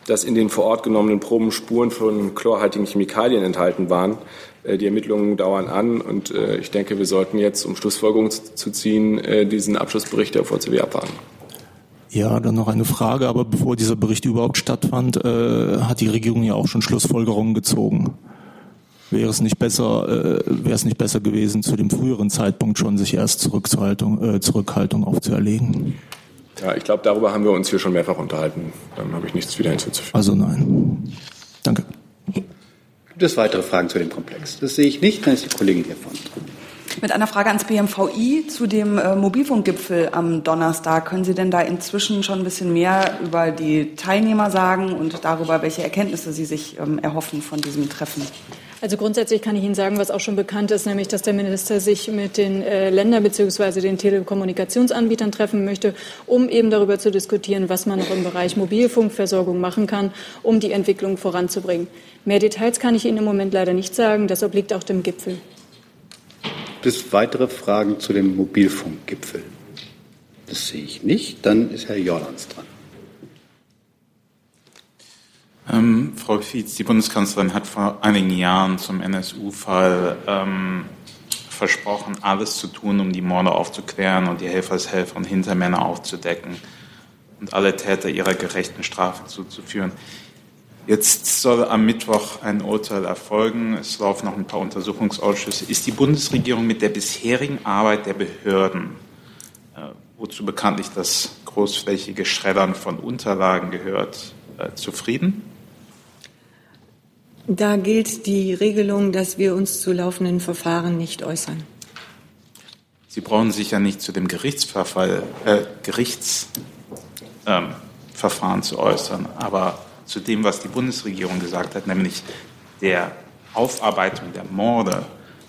dass in den vor Ort genommenen Proben Spuren von chlorhaltigen Chemikalien enthalten waren. Die Ermittlungen dauern an und ich denke, wir sollten jetzt, um Schlussfolgerungen zu ziehen, diesen Abschlussbericht der OVCW abwarten. Ja, dann noch eine Frage, aber bevor dieser Bericht überhaupt stattfand, äh, hat die Regierung ja auch schon Schlussfolgerungen gezogen. Wäre es nicht besser, äh, wäre es nicht besser gewesen, zu dem früheren Zeitpunkt schon sich erst Zurückhaltung, äh, Zurückhaltung aufzuerlegen? Ja, ich glaube, darüber haben wir uns hier schon mehrfach unterhalten. Dann habe ich nichts wieder hinzuzufügen. Also nein. Danke. Gibt es weitere Fragen zu dem Komplex? Das sehe ich nicht. Dann ist die Kollegin hier vorne dran. Mit einer Frage ans BMVI zu dem äh, Mobilfunkgipfel am Donnerstag. Können Sie denn da inzwischen schon ein bisschen mehr über die Teilnehmer sagen und darüber, welche Erkenntnisse Sie sich ähm, erhoffen von diesem Treffen? Also grundsätzlich kann ich Ihnen sagen, was auch schon bekannt ist, nämlich dass der Minister sich mit den äh, Ländern bzw. den Telekommunikationsanbietern treffen möchte, um eben darüber zu diskutieren, was man noch im Bereich Mobilfunkversorgung machen kann, um die Entwicklung voranzubringen. Mehr Details kann ich Ihnen im Moment leider nicht sagen. Das obliegt auch dem Gipfel. Gibt es weitere Fragen zu dem Mobilfunkgipfel? Das sehe ich nicht. Dann ist Herr Jordans dran. Ähm, Frau Fietz, die Bundeskanzlerin hat vor einigen Jahren zum NSU-Fall ähm, versprochen, alles zu tun, um die Morde aufzuklären und die Helfershelfer und Hintermänner aufzudecken und alle Täter ihrer gerechten Strafe zuzuführen. Jetzt soll am Mittwoch ein Urteil erfolgen. Es laufen noch ein paar Untersuchungsausschüsse. Ist die Bundesregierung mit der bisherigen Arbeit der Behörden, äh, wozu bekanntlich das großflächige Schreddern von Unterlagen gehört, äh, zufrieden? Da gilt die Regelung, dass wir uns zu laufenden Verfahren nicht äußern. Sie brauchen sich ja nicht zu dem Gerichtsverfall, äh, Gerichtsverfahren ähm, zu äußern, aber zu dem, was die Bundesregierung gesagt hat, nämlich der Aufarbeitung der Morde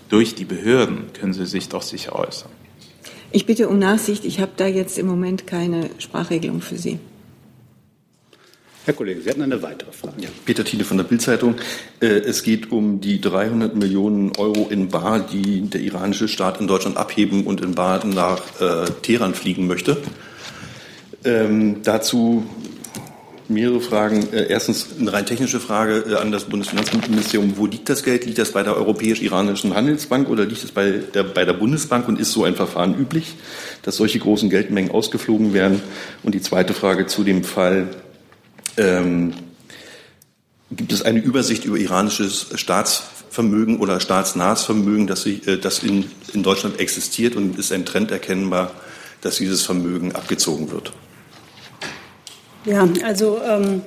durch die Behörden, können Sie sich doch sicher äußern. Ich bitte um Nachsicht. Ich habe da jetzt im Moment keine Sprachregelung für Sie. Herr Kollege, Sie hatten eine weitere Frage. Ja, Peter Thiele von der Bildzeitung. Äh, es geht um die 300 Millionen Euro in Bar, die der iranische Staat in Deutschland abheben und in Bar nach äh, Teheran fliegen möchte. Ähm, dazu mehrere Fragen. Äh, erstens eine rein technische Frage an das Bundesfinanzministerium. Wo liegt das Geld? Liegt das bei der Europäisch-Iranischen Handelsbank oder liegt es bei der, bei der Bundesbank? Und ist so ein Verfahren üblich, dass solche großen Geldmengen ausgeflogen werden? Und die zweite Frage zu dem Fall ähm, gibt es eine Übersicht über iranisches Staatsvermögen oder staatsnahes Vermögen, das, sie, äh, das in, in Deutschland existiert und ist ein Trend erkennbar, dass dieses Vermögen abgezogen wird? Ja, also ähm,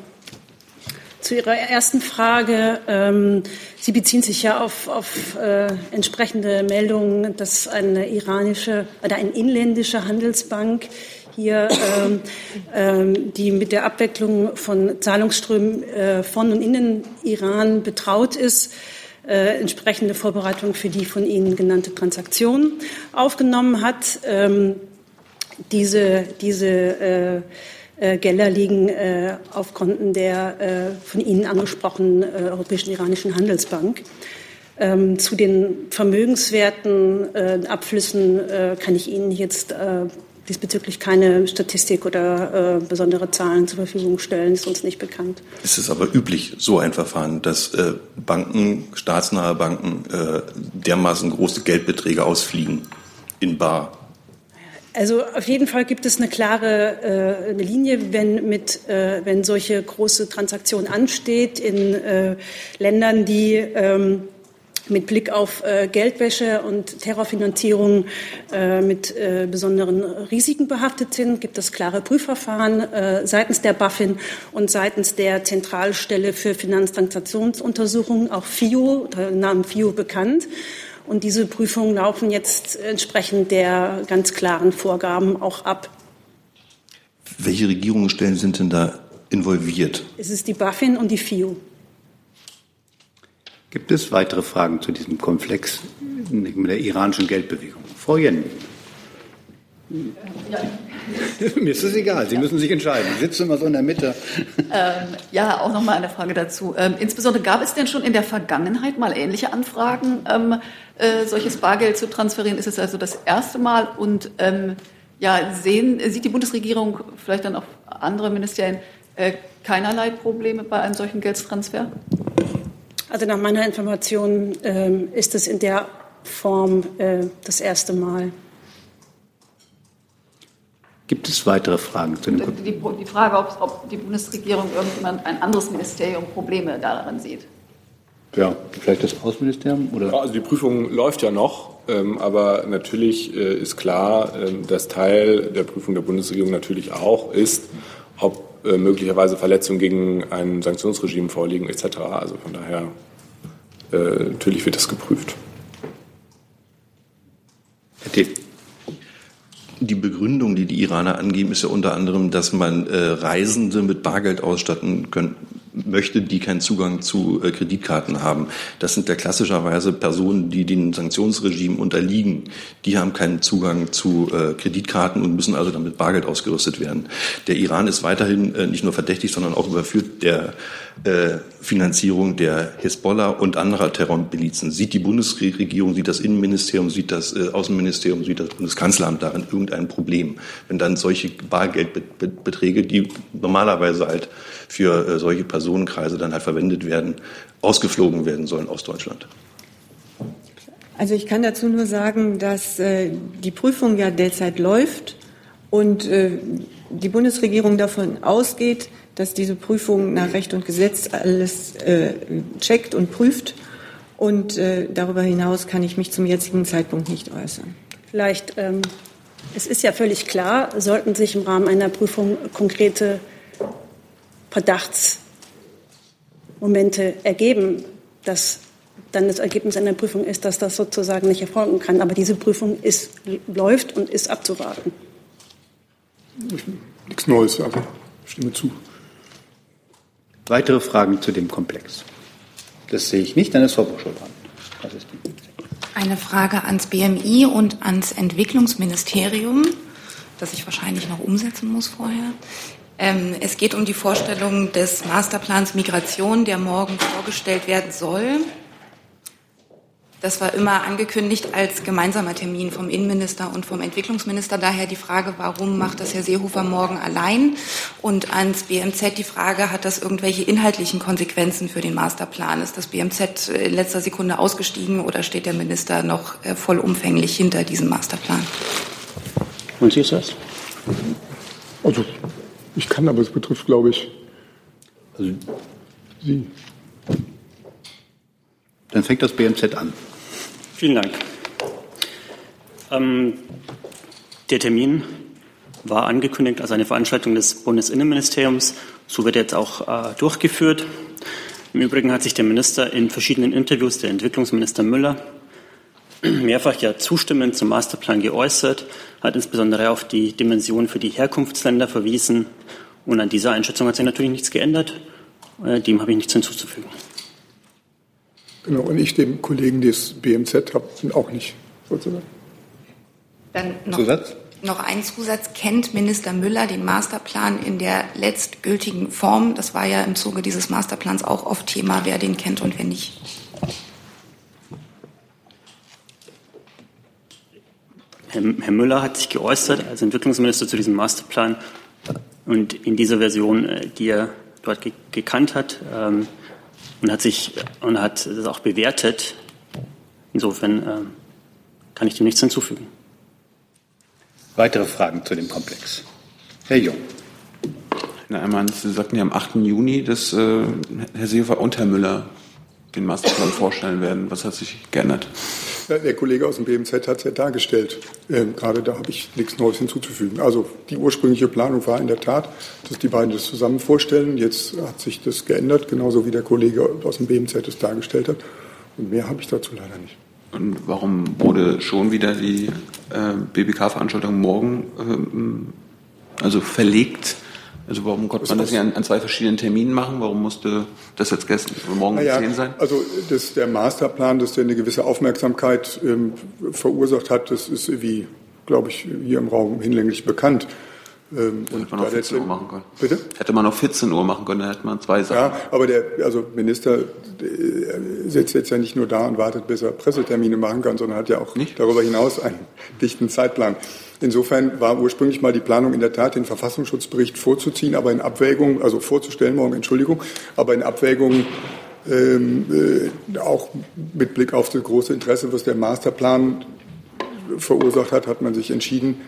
zu Ihrer ersten Frage. Ähm, Sie beziehen sich ja auf, auf äh, entsprechende Meldungen, dass eine iranische oder eine inländische Handelsbank hier ähm, ähm, die mit der Abwicklung von Zahlungsströmen äh, von und in den Iran betraut ist, äh, entsprechende Vorbereitungen für die von Ihnen genannte Transaktion aufgenommen hat. Ähm, diese diese äh, äh, Gelder liegen äh, auf Konten der äh, von Ihnen angesprochenen äh, Europäischen Iranischen Handelsbank. Ähm, zu den Vermögenswerten, äh, Abflüssen kann ich Ihnen jetzt diesbezüglich keine Statistik oder äh, besondere Zahlen zur Verfügung stellen, ist uns nicht bekannt. Ist es aber üblich, so ein Verfahren, dass äh, Banken, staatsnahe Banken, äh, dermaßen große Geldbeträge ausfliegen in Bar? Also auf jeden Fall gibt es eine klare äh, eine Linie, wenn, mit, äh, wenn solche große Transaktionen ansteht in äh, Ländern, die ähm, mit Blick auf äh, Geldwäsche und Terrorfinanzierung äh, mit äh, besonderen Risiken behaftet sind, gibt es klare Prüfverfahren äh, seitens der BaFin und seitens der Zentralstelle für Finanztransaktionsuntersuchungen, auch FIO, der Name FIO bekannt. Und diese Prüfungen laufen jetzt entsprechend der ganz klaren Vorgaben auch ab. Welche Regierungsstellen sind denn da involviert? Es ist die BaFin und die FIO. Gibt es weitere Fragen zu diesem Komplex mit der iranischen Geldbewegung? Frau Jen. Ja. Mir ist es egal, Sie müssen sich entscheiden. Sie sitzen immer so in der Mitte. Ähm, ja, auch noch mal eine Frage dazu. Ähm, insbesondere gab es denn schon in der Vergangenheit mal ähnliche Anfragen, ähm, äh, solches Bargeld zu transferieren? Ist es also das erste Mal? Und ähm, ja, sehen, sieht die Bundesregierung vielleicht dann auch andere Ministerien äh, keinerlei Probleme bei einem solchen Geldtransfer? Also nach meiner Information ähm, ist es in der Form äh, das erste Mal. Gibt es weitere Fragen zu dem die, die Frage, ob, ob die Bundesregierung irgendjemand ein anderes Ministerium Probleme darin sieht. Ja, vielleicht das Außenministerium? Oder? Ja, also die Prüfung läuft ja noch, ähm, aber natürlich äh, ist klar, ähm, dass Teil der Prüfung der Bundesregierung natürlich auch ist, ob äh, möglicherweise Verletzungen gegen ein Sanktionsregime vorliegen etc. Also von daher äh, natürlich wird das geprüft. Herr T. Die Begründung, die die Iraner angeben, ist ja unter anderem, dass man äh, Reisende mit Bargeld ausstatten können, möchte, die keinen Zugang zu äh, Kreditkarten haben. Das sind ja klassischerweise Personen, die den Sanktionsregimen unterliegen. Die haben keinen Zugang zu äh, Kreditkarten und müssen also damit Bargeld ausgerüstet werden. Der Iran ist weiterhin äh, nicht nur verdächtig, sondern auch überführt der äh, Finanzierung der Hisbollah und anderer Terrormilizen. Sieht die Bundesregierung, sieht das Innenministerium, sieht das äh, Außenministerium, sieht das Bundeskanzleramt darin irgendein Problem, wenn dann solche Bargeldbeträge, die normalerweise halt für äh, solche Personenkreise dann halt verwendet werden, ausgeflogen werden sollen aus Deutschland? Also ich kann dazu nur sagen, dass äh, die Prüfung ja derzeit läuft und äh, die Bundesregierung davon ausgeht, dass diese Prüfung nach Recht und Gesetz alles äh, checkt und prüft. Und äh, darüber hinaus kann ich mich zum jetzigen Zeitpunkt nicht äußern. Vielleicht, ähm, es ist ja völlig klar, sollten sich im Rahmen einer Prüfung konkrete Verdachtsmomente ergeben, dass dann das Ergebnis einer Prüfung ist, dass das sozusagen nicht erfolgen kann. Aber diese Prüfung ist, läuft und ist abzuwarten. Nichts Neues, also stimme zu. Weitere Fragen zu dem Komplex? Das sehe ich nicht. Dann ist Frau Buschel dran. Eine Frage ans BMI und ans Entwicklungsministerium, das ich wahrscheinlich noch umsetzen muss vorher. Ähm, es geht um die Vorstellung des Masterplans Migration, der morgen vorgestellt werden soll. Das war immer angekündigt als gemeinsamer Termin vom Innenminister und vom Entwicklungsminister. Daher die Frage, warum macht das Herr Seehofer morgen allein? Und ans BMZ die Frage, hat das irgendwelche inhaltlichen Konsequenzen für den Masterplan? Ist das BMZ in letzter Sekunde ausgestiegen oder steht der Minister noch äh, vollumfänglich hinter diesem Masterplan? Und Sie ist das? Also, ich kann, aber es betrifft, glaube ich, also Sie. Dann fängt das BMZ an. Vielen Dank. Ähm, der Termin war angekündigt als eine Veranstaltung des Bundesinnenministeriums. So wird jetzt auch äh, durchgeführt. Im Übrigen hat sich der Minister in verschiedenen Interviews, der Entwicklungsminister Müller, mehrfach ja zustimmend zum Masterplan geäußert, hat insbesondere auf die Dimension für die Herkunftsländer verwiesen. Und an dieser Einschätzung hat sich natürlich nichts geändert. Äh, dem habe ich nichts hinzuzufügen. Genau, und ich dem Kollegen des BMZ habe auch nicht sozusagen. Dann noch, Zusatz? noch ein Zusatz. Kennt Minister Müller den Masterplan in der letztgültigen Form? Das war ja im Zuge dieses Masterplans auch oft Thema, wer den kennt und wer nicht. Herr, Herr Müller hat sich geäußert als Entwicklungsminister zu diesem Masterplan und in dieser Version, äh, die er dort ge gekannt hat, ähm, und hat sich und hat das auch bewertet. Insofern äh, kann ich dem nichts hinzufügen. Weitere Fragen zu dem Komplex? Herr Jung. Herr Einmann, Sie sagten ja am 8. Juni, dass äh, Herr Seehofer und Herr Müller den Masterplan vorstellen werden. Was hat sich geändert? Der Kollege aus dem BMZ hat es ja dargestellt. Ähm, gerade da habe ich nichts Neues hinzuzufügen. Also die ursprüngliche Planung war in der Tat, dass die beiden das zusammen vorstellen. Jetzt hat sich das geändert, genauso wie der Kollege aus dem BMZ es dargestellt hat. Und mehr habe ich dazu leider nicht. Und warum wurde schon wieder die äh, BBK-Veranstaltung morgen äh, also verlegt? Also warum konnte man das ja an, an, zwei verschiedenen Terminen machen? Warum musste das jetzt gestern morgen um naja, 10 sein? Also das, der Masterplan, dass der eine gewisse Aufmerksamkeit ähm, verursacht hat, das ist wie, glaube ich, hier im Raum hinlänglich bekannt. Ähm, hätte man noch 14 Uhr machen können. Bitte? Hätte man noch 14 Uhr machen können, dann hätte man zwei Sachen. Ja, aber der also Minister sitzt jetzt ja nicht nur da und wartet, bis er Pressetermine machen kann, sondern hat ja auch nicht? darüber hinaus einen dichten Zeitplan. Insofern war ursprünglich mal die Planung in der Tat, den Verfassungsschutzbericht vorzuziehen, aber in Abwägung, also vorzustellen morgen, Entschuldigung, aber in Abwägung ähm, äh, auch mit Blick auf das große Interesse, was der Masterplan verursacht hat, hat man sich entschieden,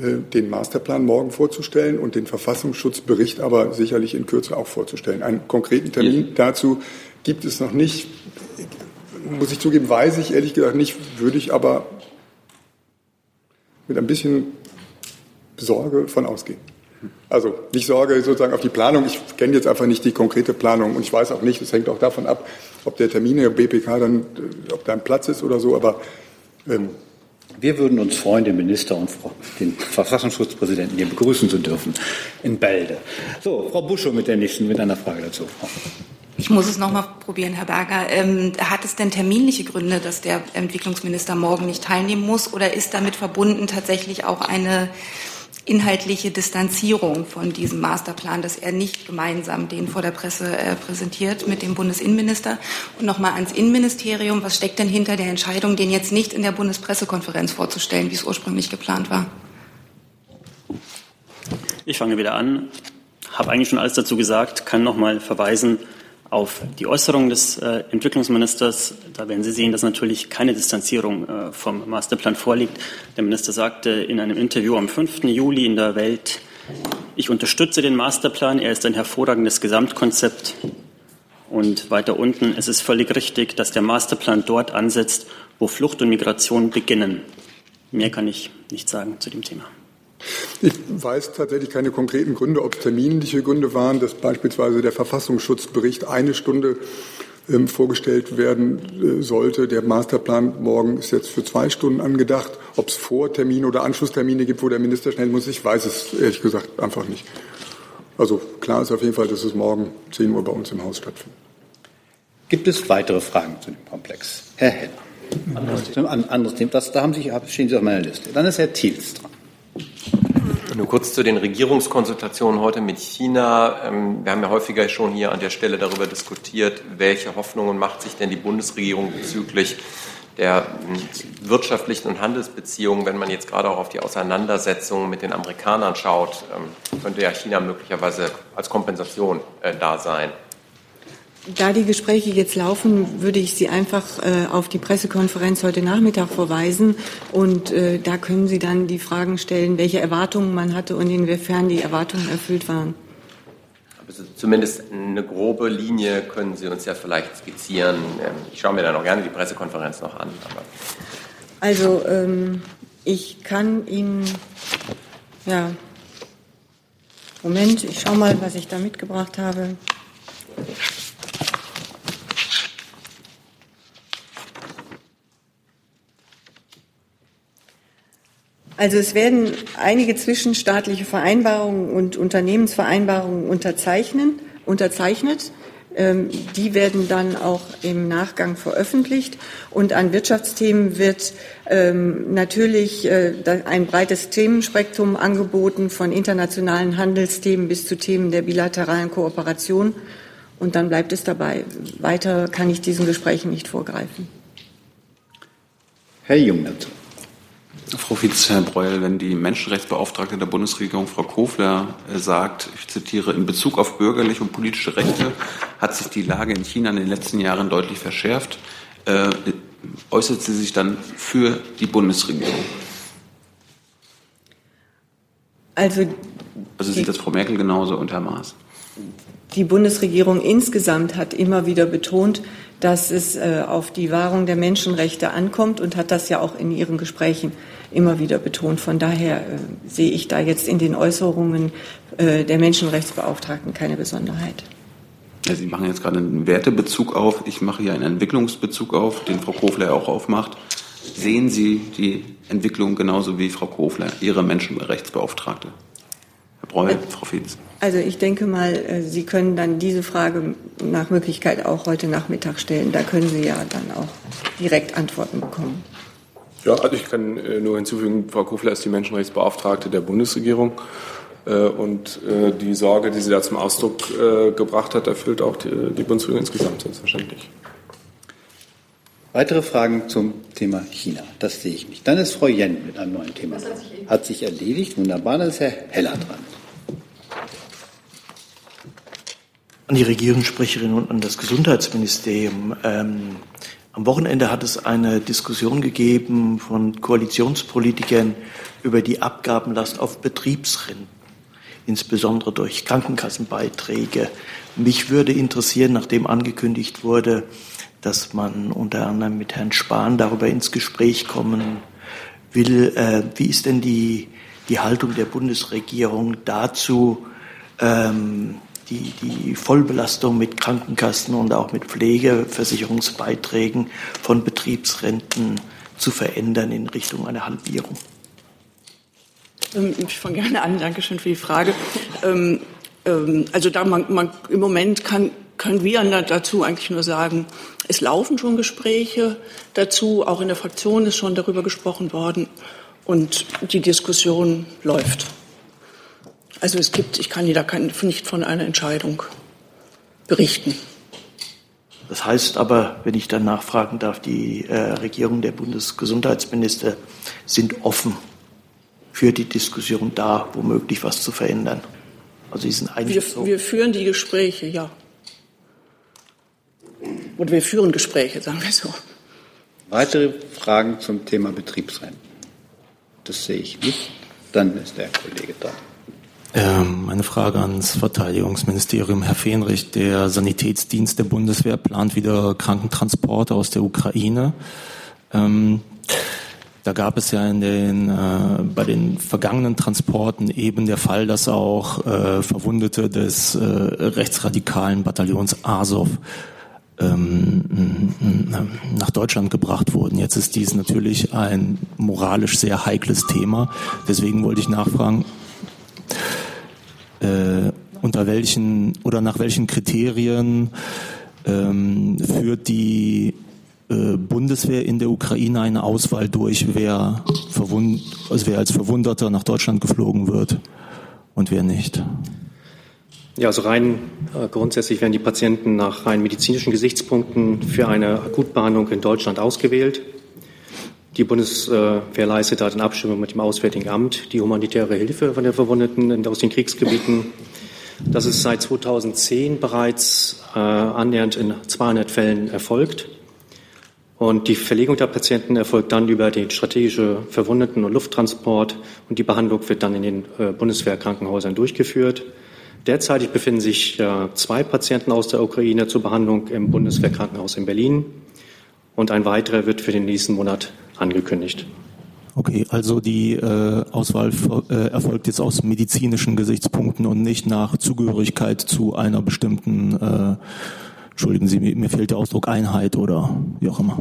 äh, den Masterplan morgen vorzustellen und den Verfassungsschutzbericht aber sicherlich in Kürze auch vorzustellen. Einen konkreten Termin dazu gibt es noch nicht. Muss ich zugeben, weiß ich ehrlich gesagt nicht, würde ich aber mit ein bisschen Sorge von ausgehen. Also nicht Sorge sozusagen auf die Planung. Ich kenne jetzt einfach nicht die konkrete Planung und ich weiß auch nicht, es hängt auch davon ab, ob der Termin der BPK dann, äh, ob da ein Platz ist oder so, aber ähm, wir würden uns freuen, den Minister und den Verfassungsschutzpräsidenten hier begrüßen zu dürfen in Bälde. So, Frau Buschow mit der nächsten, mit einer Frage dazu. Ich muss es noch mal probieren, Herr Berger. Ähm, hat es denn terminliche Gründe, dass der Entwicklungsminister morgen nicht teilnehmen muss? Oder ist damit verbunden tatsächlich auch eine inhaltliche Distanzierung von diesem Masterplan, dass er nicht gemeinsam den vor der Presse äh, präsentiert mit dem Bundesinnenminister. Und nochmal ans Innenministerium, was steckt denn hinter der Entscheidung, den jetzt nicht in der Bundespressekonferenz vorzustellen, wie es ursprünglich geplant war? Ich fange wieder an, habe eigentlich schon alles dazu gesagt, kann nochmal verweisen auf die Äußerung des äh, Entwicklungsministers. Da werden Sie sehen, dass natürlich keine Distanzierung äh, vom Masterplan vorliegt. Der Minister sagte in einem Interview am 5. Juli in der Welt, ich unterstütze den Masterplan, er ist ein hervorragendes Gesamtkonzept. Und weiter unten, es ist völlig richtig, dass der Masterplan dort ansetzt, wo Flucht und Migration beginnen. Mehr kann ich nicht sagen zu dem Thema. Ich weiß tatsächlich keine konkreten Gründe, ob es terminliche Gründe waren, dass beispielsweise der Verfassungsschutzbericht eine Stunde ähm, vorgestellt werden äh, sollte. Der Masterplan morgen ist jetzt für zwei Stunden angedacht. Ob es Vortermine oder Anschlusstermine gibt, wo der Minister schnell muss, ich weiß es ehrlich gesagt einfach nicht. Also klar ist auf jeden Fall, dass es morgen 10 Uhr bei uns im Haus stattfindet. Gibt es weitere Fragen zu dem Komplex? Herr Heller. Anderes Thema. Anderes Thema. Das, da haben Sie, stehen Sie auf meiner Liste. Dann ist Herr Thiels dran. Nur kurz zu den Regierungskonsultationen heute mit China. Ähm, wir haben ja häufiger schon hier an der Stelle darüber diskutiert, welche Hoffnungen macht sich denn die Bundesregierung bezüglich der hm, wirtschaftlichen und Handelsbeziehungen, wenn man jetzt gerade auch auf die Auseinandersetzungen mit den Amerikanern schaut, ähm, könnte ja China möglicherweise als Kompensation äh, da sein. Da die Gespräche jetzt laufen, würde ich Sie einfach äh, auf die Pressekonferenz heute Nachmittag verweisen. Und äh, da können Sie dann die Fragen stellen, welche Erwartungen man hatte und inwiefern die Erwartungen erfüllt waren. Also zumindest eine grobe Linie können Sie uns ja vielleicht skizzieren. Ähm, ich schaue mir dann auch gerne die Pressekonferenz noch an. also ähm, ich kann Ihnen, ja, Moment, ich schaue mal, was ich da mitgebracht habe. Also es werden einige zwischenstaatliche Vereinbarungen und Unternehmensvereinbarungen unterzeichnen, unterzeichnet. Ähm, die werden dann auch im Nachgang veröffentlicht. Und an Wirtschaftsthemen wird ähm, natürlich äh, ein breites Themenspektrum angeboten, von internationalen Handelsthemen bis zu Themen der bilateralen Kooperation. Und dann bleibt es dabei. Weiter kann ich diesen Gesprächen nicht vorgreifen. Herr Jung dazu. Frau Vize, Herr Breuel, wenn die Menschenrechtsbeauftragte der Bundesregierung, Frau Kofler, äh, sagt, ich zitiere, in Bezug auf bürgerliche und politische Rechte hat sich die Lage in China in den letzten Jahren deutlich verschärft, äh, äußert sie sich dann für die Bundesregierung? Also, also sieht das Frau Merkel genauso und Herr Maas? Die Bundesregierung insgesamt hat immer wieder betont, dass es äh, auf die Wahrung der Menschenrechte ankommt und hat das ja auch in ihren Gesprächen immer wieder betont. Von daher äh, sehe ich da jetzt in den Äußerungen äh, der Menschenrechtsbeauftragten keine Besonderheit. Ja, Sie machen jetzt gerade einen Wertebezug auf. Ich mache hier einen Entwicklungsbezug auf, den Frau Kofler auch aufmacht. Sehen Sie die Entwicklung genauso wie Frau Kofler, Ihre Menschenrechtsbeauftragte? Herr Breul, Frau Fietz. Also ich denke mal, äh, Sie können dann diese Frage nach Möglichkeit auch heute Nachmittag stellen. Da können Sie ja dann auch direkt Antworten bekommen. Ja, also ich kann äh, nur hinzufügen, Frau Kofler ist die Menschenrechtsbeauftragte der Bundesregierung. Äh, und äh, die Sorge, die sie da zum Ausdruck gebracht hat, erfüllt auch die, Bundesregierung insgesamt selbstverständlich. Weitere Fragen zum Thema China? Das sehe ich nicht. Dann ist Frau Jen mit einem neuen Thema. Hat sich, hat sich erledigt. Wunderbar, dann ist Herr Heller dran. An die Regierungssprecherin und an das Gesundheitsministerium. Ähm, Am Wochenende hat es eine Diskussion gegeben von Koalitionspolitikern über die Abgabenlast auf Betriebsrenten, insbesondere durch Krankenkassenbeiträge. Mich würde interessieren, nachdem angekündigt wurde, dass man unter anderem mit Herrn Spahn darüber ins Gespräch kommen will, äh, wie ist denn die, die Haltung der Bundesregierung dazu, ähm, die, die Vollbelastung mit Krankenkassen und auch mit Pflegeversicherungsbeiträgen von Betriebsrenten zu verändern in Richtung einer Halbierung? Ähm, ich fange gerne an. Dankeschön für die Frage. Ähm, ähm, also da man, man im Moment kann, können wir dazu eigentlich nur sagen, es laufen schon Gespräche dazu. Auch in der Fraktion ist schon darüber gesprochen worden. Und die Diskussion läuft. Also es gibt, ich kann da nicht von einer Entscheidung berichten. Das heißt aber, wenn ich dann nachfragen darf, die äh, Regierung der Bundesgesundheitsminister sind offen für die Diskussion da, womöglich was zu verändern. Also sie sind eigentlich wir, so. wir führen die Gespräche, ja. Und wir führen Gespräche, sagen wir so. Weitere Fragen zum Thema Betriebsrenten? Das sehe ich nicht. Dann ist der Kollege da. Ähm, eine Frage ans Verteidigungsministerium. Herr Fenrich, der Sanitätsdienst der Bundeswehr plant wieder Krankentransporte aus der Ukraine. Ähm, da gab es ja in den, äh, bei den vergangenen Transporten eben der Fall, dass auch äh, Verwundete des äh, rechtsradikalen Bataillons Azov ähm, nach Deutschland gebracht wurden. Jetzt ist dies natürlich ein moralisch sehr heikles Thema. Deswegen wollte ich nachfragen, äh, unter welchen oder nach welchen Kriterien ähm, führt die äh, Bundeswehr in der Ukraine eine Auswahl durch, wer, verwund also wer als Verwundeter nach Deutschland geflogen wird und wer nicht? Ja, also rein äh, grundsätzlich werden die Patienten nach rein medizinischen Gesichtspunkten für eine Akutbehandlung in Deutschland ausgewählt. Die Bundeswehr leistet da in Abstimmung mit dem Auswärtigen Amt die humanitäre Hilfe von den Verwundeten aus den Kriegsgebieten. Das ist seit 2010 bereits äh, annähernd in 200 Fällen erfolgt. Und die Verlegung der Patienten erfolgt dann über den strategischen Verwundeten- und Lufttransport und die Behandlung wird dann in den äh, Bundeswehrkrankenhäusern durchgeführt. Derzeitig befinden sich äh, zwei Patienten aus der Ukraine zur Behandlung im Bundeswehrkrankenhaus in Berlin und ein weiterer wird für den nächsten Monat angekündigt. Okay, also die äh, Auswahl äh, erfolgt jetzt aus medizinischen Gesichtspunkten und nicht nach Zugehörigkeit zu einer bestimmten, äh, entschuldigen Sie, mir fehlt der Ausdruck Einheit oder wie auch immer.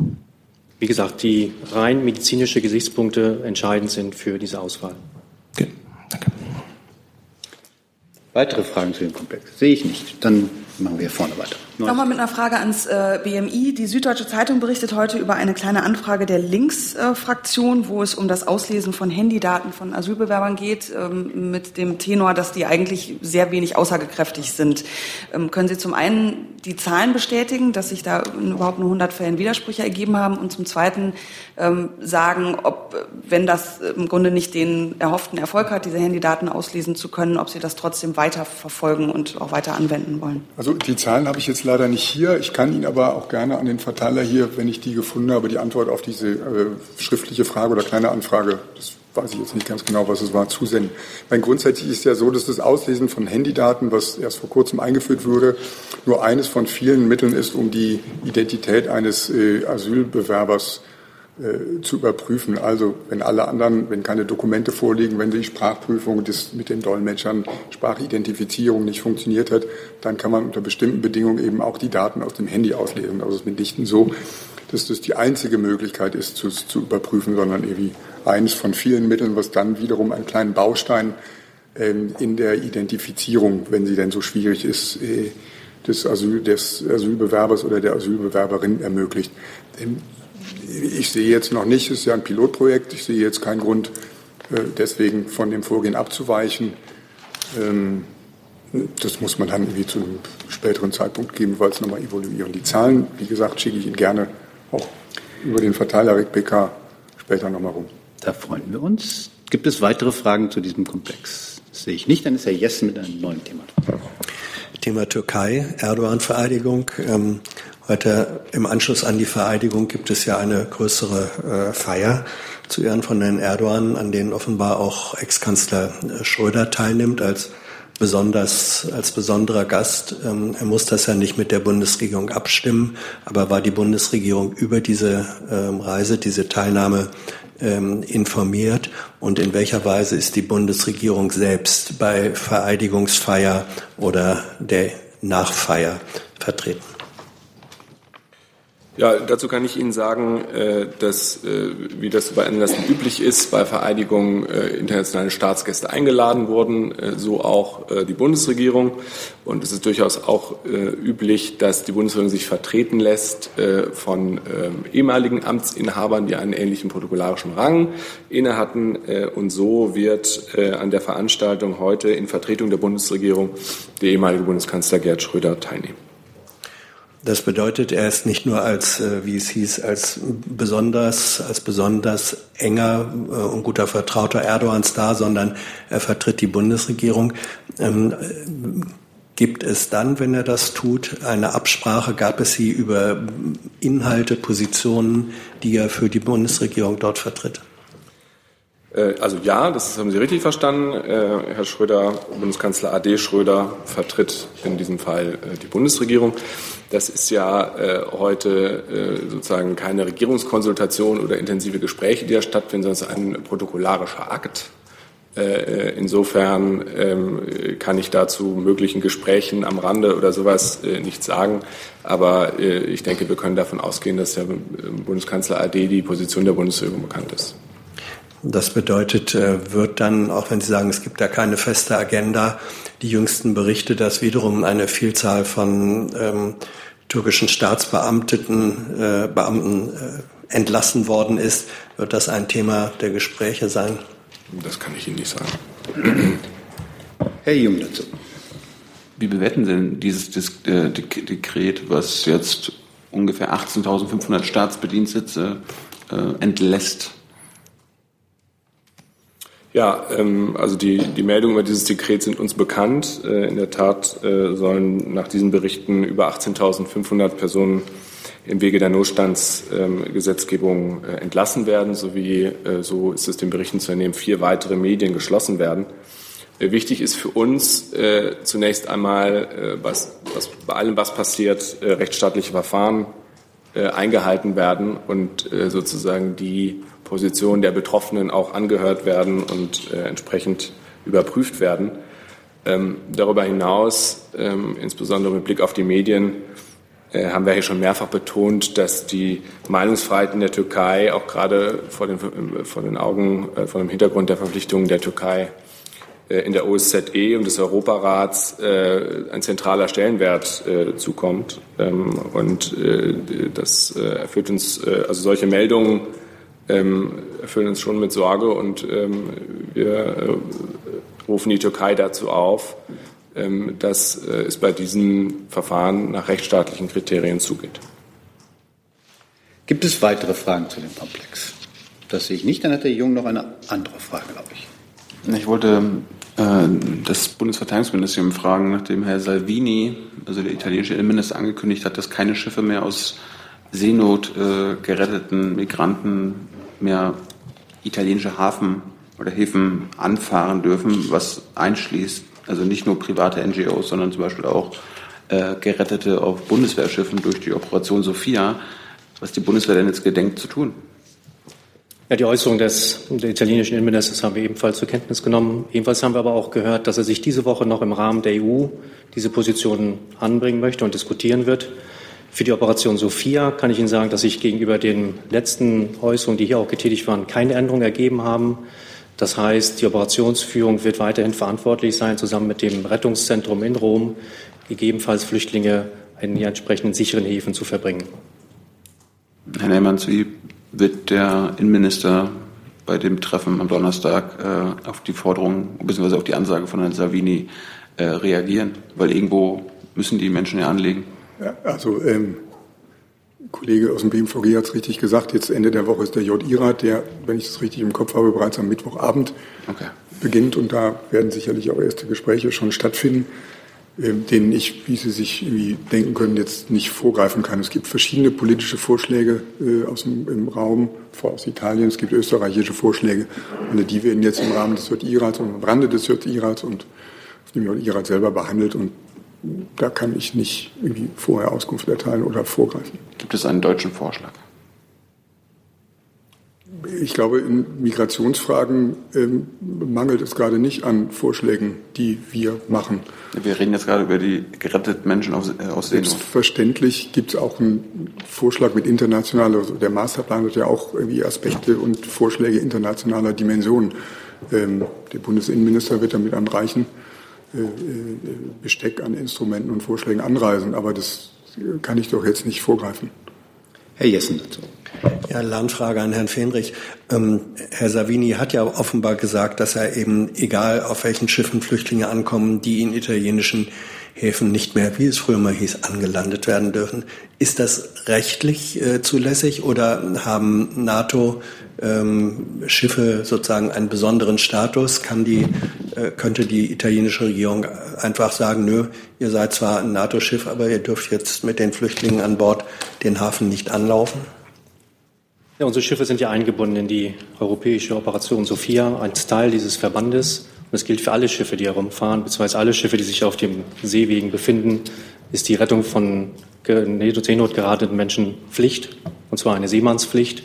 Wie gesagt, die rein medizinische Gesichtspunkte entscheidend sind für diese Auswahl. Okay, danke. Weitere Fragen zu dem Komplex? Sehe ich nicht. Dann machen wir vorne weiter. Nochmal mit einer Frage ans äh, BMI. Die Süddeutsche Zeitung berichtet heute über eine kleine Anfrage der Linksfraktion, äh, wo es um das Auslesen von Handydaten von Asylbewerbern geht, ähm, mit dem Tenor, dass die eigentlich sehr wenig aussagekräftig sind. Ähm, können Sie zum einen die Zahlen bestätigen, dass sich da in überhaupt nur 100 Fällen Widersprüche ergeben haben und zum zweiten ähm, sagen, ob, wenn das im Grunde nicht den erhofften Erfolg hat, diese Handydaten auslesen zu können, ob Sie das trotzdem weiter verfolgen und auch weiter anwenden wollen? Also die Zahlen habe ich jetzt leider nicht hier. Ich kann Ihnen aber auch gerne an den Verteiler hier, wenn ich die gefunden habe, die Antwort auf diese äh, schriftliche Frage oder kleine Anfrage, das weiß ich jetzt nicht ganz genau, was es war, zusenden. Mein grundsätzlich ist ja so, dass das Auslesen von Handydaten, was erst vor kurzem eingeführt wurde, nur eines von vielen Mitteln ist, um die Identität eines äh, Asylbewerbers äh, zu überprüfen. Also wenn alle anderen, wenn keine Dokumente vorliegen, wenn die Sprachprüfung das mit den Dolmetschern, Sprachidentifizierung nicht funktioniert hat, dann kann man unter bestimmten Bedingungen eben auch die Daten aus dem Handy auslesen. Also es ist mitnichten so, dass das die einzige Möglichkeit ist, zu, zu überprüfen, sondern irgendwie eines von vielen Mitteln, was dann wiederum einen kleinen Baustein ähm, in der Identifizierung, wenn sie denn so schwierig ist, äh, des, Asyl, des Asylbewerbers oder der Asylbewerberin ermöglicht. Ähm, ich sehe jetzt noch nicht, es ist ja ein Pilotprojekt, ich sehe jetzt keinen Grund, äh, deswegen von dem Vorgehen abzuweichen. Ähm, das muss man dann irgendwie zu einem späteren Zeitpunkt gegebenenfalls nochmal evaluieren. Die Zahlen, wie gesagt, schicke ich Ihnen gerne auch über den Verteiler RegPK später nochmal rum. Da freuen wir uns. Gibt es weitere Fragen zu diesem Komplex? Das sehe ich nicht. Dann ist Herr Jessen mit einem neuen Thema Thema Türkei, Erdogan-Vereidigung. Ähm, Heute im Anschluss an die Vereidigung gibt es ja eine größere äh, Feier zu Ehren von Herrn Erdogan, an denen offenbar auch Ex-Kanzler äh, Schröder teilnimmt als besonders als besonderer Gast. Ähm, er muss das ja nicht mit der Bundesregierung abstimmen, aber war die Bundesregierung über diese ähm, Reise, diese Teilnahme ähm, informiert und in welcher Weise ist die Bundesregierung selbst bei Vereidigungsfeier oder der Nachfeier vertreten? Ja, dazu kann ich Ihnen sagen, äh, dass, äh, wie das bei Anlässen üblich ist, bei Vereidigungen äh, internationale Staatsgäste eingeladen wurden, so auch die Bundesregierung. Und es ist durchaus auch üblich, dass die Bundesregierung sich vertreten lässt von ähm, ehemaligen Amtsinhabern, die einen ähnlichen protokollarischen Rang inne hatten. Und so wird an der Veranstaltung heute in Vertretung der Bundesregierung der ehemalige Bundeskanzler Gerd Schröder teilnehmen. Das bedeutet, er ist nicht nur als, äh, wie es hieß, als besonders, als besonders enger äh, und guter Vertrauter Erdogans da, sondern er vertritt die Bundesregierung. Ähm, gibt es dann, wenn er das tut, eine Absprache? Gab es sie über Inhalte, Positionen, die er für die Bundesregierung dort vertritt? Äh, also ja, das haben Sie richtig verstanden. Herr Schröder, Bundeskanzler AD Schröder, vertritt in diesem Fall die Bundesregierung. Das ist ja äh, heute äh, sozusagen keine Regierungskonsultation oder intensive Gespräche, die da stattfinden, sondern es ist ein protokollarischer Akt. Äh, äh insofern ähm, kann ich dazu möglichen Gesprächen am Rande oder sowas äh, nichts sagen. Aber ich denke, wir können davon ausgehen, dass der Bundeskanzler AD die Position der Bundesregierung bekannt ist. Das bedeutet, wird dann, auch wenn Sie sagen, es gibt da keine feste Agenda, die jüngsten Berichte, dass wiederum eine Vielzahl von ähm, türkischen Staatsbeamteten äh, Beamten äh, entlassen worden ist. Wird das ein Thema der Gespräche sein? Das kann ich Ihnen nicht sagen. Herr Jung dazu. Wie bewerten Sie denn dieses äh, Dekret, was jetzt ungefähr 18.500 Staatsbedienstete äh, entlässt? Ja, ähm, also die, die Meldungen über dieses Dekret sind uns bekannt. Äh, in der Tat äh, sollen nach diesen Berichten über 18.500 Personen im Wege der Notstandsgesetzgebung äh, entlassen werden, sowie, äh, so ist es den Berichten zu entnehmen, vier weitere Medien geschlossen werden. Äh, wichtig ist für uns äh, zunächst einmal, was, was, bei allem, was passiert, rechtsstaatliche Verfahren eingehalten werden und sozusagen die Position der Betroffenen auch angehört werden und äh, entsprechend überprüft werden. Ähm, darüber hinaus, ähm, insbesondere mit Blick auf die Medien, äh, haben wir hier schon mehrfach betont, dass die Meinungsfreiheit in der Türkei auch gerade vor den, vor den Augen, äh, vor dem Hintergrund der Verpflichtungen der Türkei äh, in der OSZE und des Europarats äh, ein zentraler Stellenwert äh, zukommt. Ähm, und das erfüllt uns, also solche Meldungen ähm, erfüllen uns schon mit Sorge und ähm, wir äh, rufen die Türkei dazu auf, ähm, dass äh, es bei diesen Verfahren nach rechtsstaatlichen Kriterien zugeht. Gibt es weitere Fragen zu dem Komplex? Das sehe ich nicht. Dann hat der Jung noch eine andere Frage, glaube ich. Ich wollte äh, das Bundesverteidigungsministerium fragen, nachdem Herr Salvini, also der italienische Innenminister, angekündigt hat, dass keine Schiffe mehr aus Seenot äh, geretteten Migranten mehr italienische Hafen oder Häfen anfahren dürfen, was einschließt, also nicht nur private NGOs, sondern zum Beispiel auch äh, Gerettete auf Bundeswehrschiffen durch die Operation Sophia, was die Bundeswehr denn jetzt gedenkt zu tun. Ja, die Äußerung des der italienischen Innenministers haben wir ebenfalls zur Kenntnis genommen. Ebenfalls haben wir aber auch gehört, dass er sich diese Woche noch im Rahmen der EU diese Position anbringen möchte und diskutieren wird. Für die Operation Sophia kann ich Ihnen sagen, dass sich gegenüber den letzten Äußerungen, die hier auch getätigt waren, keine Änderungen ergeben haben. Das heißt, die Operationsführung wird weiterhin verantwortlich sein, zusammen mit dem Rettungszentrum in Rom, gegebenenfalls Flüchtlinge in die entsprechenden sicheren Häfen zu verbringen. Herr Neymanns, wie wird der Innenminister bei dem Treffen am Donnerstag äh, auf die Forderung bzw. auf die Ansage von Herrn Savini äh, reagieren? Weil irgendwo müssen die Menschen ja anlegen. Ja, also ähm, Kollege aus dem BMVG hat es richtig gesagt, jetzt Ende der Woche ist der JI-Rat, der, wenn ich das richtig im Kopf habe, bereits am Mittwochabend okay. beginnt und da werden sicherlich auch erste Gespräche schon stattfinden. ähm, denen ich, wie Sie sich irgendwie denken können, jetzt nicht vorgreifen kann. Es gibt verschiedene politische Vorschläge äh, aus dem im Raum, vor aus Italien, es gibt österreichische Vorschläge. Und die werden jetzt im Rahmen des JI-Rats und im Rande des JI-Rats und auf dem JI-Rat selber behandelt. Und da kann ich nicht irgendwie vorher Auskunft erteilen oder vorgreifen. Gibt es einen deutschen Vorschlag? Ich glaube, in Migrationsfragen ähm, mangelt es gerade nicht an Vorschlägen, die wir machen. Wir reden jetzt gerade über die geretteten Menschen aus, äh, aus Seenot. Selbstverständlich gibt es auch einen Vorschlag mit internationaler, also der Masterplan hat ja auch irgendwie Aspekte und Vorschläge internationaler Dimension. Ähm, der Bundesinnenminister wird damit einem reichen äh, Besteck an Instrumenten und Vorschlägen anreisen, aber das kann ich doch jetzt nicht vorgreifen. Herr Jessen dazu. Ja, Lernfrage an Herrn Fenrich. Ähm, Herr Savini hat ja offenbar gesagt, dass er eben, egal auf welchen Schiffen Flüchtlinge ankommen, die in italienischen Häfen nicht mehr, wie es früher mal hieß, angelandet werden dürfen. Ist das rechtlich äh, zulässig oder haben NATO ähm, Schiffe sozusagen einen besonderen Status? Kann die, äh, könnte die italienische Regierung einfach sagen, nö, ihr seid zwar ein NATO-Schiff, aber ihr dürft jetzt mit den Flüchtlingen an Bord den Hafen nicht anlaufen? Ja, unsere Schiffe sind ja eingebunden in die europäische Operation Sophia, ein Teil dieses Verbandes. Und das gilt für alle Schiffe, die herumfahren, beziehungsweise alle Schiffe, die sich auf dem Seewegen befinden, ist die Rettung von Seenot gerateten Menschen Pflicht, und zwar eine Seemannspflicht.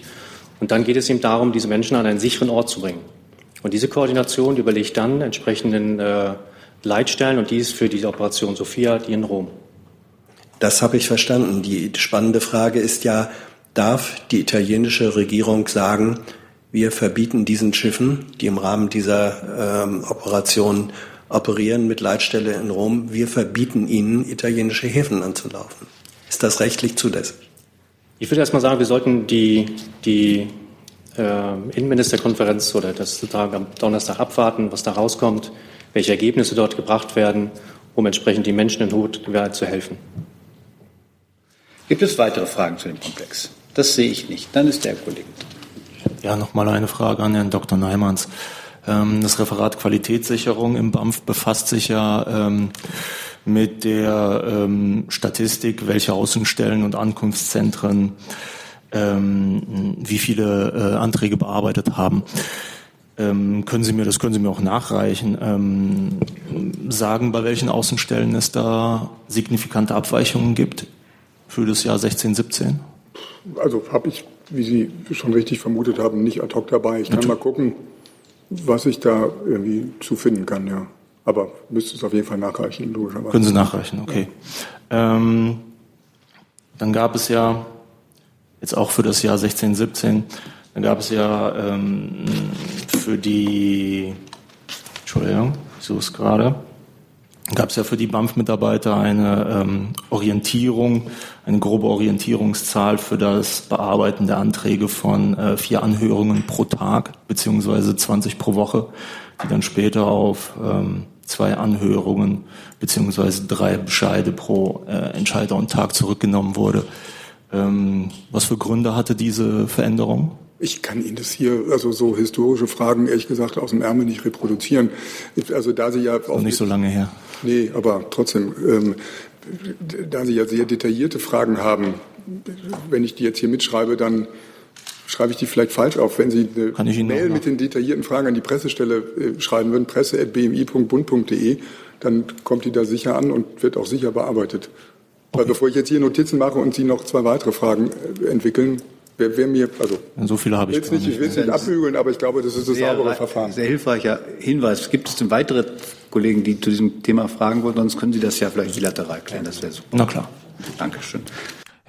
Und dann geht es eben darum, diese Menschen an einen sicheren Ort zu bringen. Und diese Koordination überlegt dann entsprechenden äh, Leitstellen und die ist für diese Operation Sophia die in Rom. Das habe ich verstanden. Die spannende Frage ist ja, darf die italienische Regierung sagen, wir verbieten diesen Schiffen, die im Rahmen dieser ähm, Operation operieren mit Leitstelle in Rom, wir verbieten ihnen, italienische Häfen anzulaufen. Ist das rechtlich zulässig? Ich würde erst mal sagen, wir sollten die, die äh, Innenministerkonferenz oder das Tag am Donnerstag abwarten, was da rauskommt, welche Ergebnisse dort gebracht werden, um entsprechend die Menschen in Not zu helfen. Gibt es weitere Fragen zu dem Komplex? Das sehe ich nicht. Dann ist der Kollege. Ja, nochmal eine Frage an Herrn Dr. Neimanns. Ähm, das Referat Qualitätssicherung im BAMF befasst sich ja ähm, mit der ähm, Statistik, welche Außenstellen und Ankunftszentren wie viele äh, Anträge bearbeitet haben. können Sie mir, das können Sie mir auch nachreichen, sagen, bei welchen Außenstellen es da signifikante Abweichungen gibt für das Jahr 16, 17? Also habe ich, wie Sie schon richtig vermutet haben, nicht ad hoc dabei. Ich kann mal gucken, was ich da irgendwie zu finden kann, ja. Aber müsste es auf jeden Fall nachreichen, logischerweise. Können Sie nachreichen, okay. Ja. Ähm, dann gab es ja, jetzt auch für das Jahr 16, 17, dann gab es ja ähm, für die, Entschuldigung, ich suche es gerade, gab es ja für die BAMF-Mitarbeiter eine ähm, Orientierung, eine grobe Orientierungszahl für das Bearbeiten der Anträge von äh, vier Anhörungen pro Tag beziehungsweise 20 pro Woche, die dann später auf ähm, zwei Anhörungen beziehungsweise drei Bescheide pro äh, Entscheider und Tag zurückgenommen wurde. Ähm, was für Gründe hatte diese Veränderung? Ich kann Ihnen das hier, also so historische Fragen, ehrlich gesagt, aus dem Ärmel nicht reproduzieren. Also da Sie ja auch nicht so lange her. Nee, aber trotzdem, ähm, da Sie ja sehr detaillierte Fragen haben, wenn ich die jetzt hier mitschreibe, dann schreibe ich die vielleicht falsch auf. Wenn Sie eine Mail mit den detaillierten Fragen an die Pressestelle äh, schreiben würden, presse.bmi.bund.de, dann kommt die da sicher an und wird auch sicher bearbeitet. Okay. Weil bevor ich jetzt hier Notizen mache und Sie noch zwei weitere Fragen äh, entwickeln, wer, wer mir, also so viele habe ich nicht, nicht. Ich will es nicht abbügeln, aber ich glaube, das ist das sehr, saubere Verfahren. Sehr hilfreicher Hinweis. Gibt es denn weitere Kollegen, die zu diesem Thema fragen wollen? Sonst können Sie das ja vielleicht bilateral klären. Das wäre super. Na klar. Dankeschön.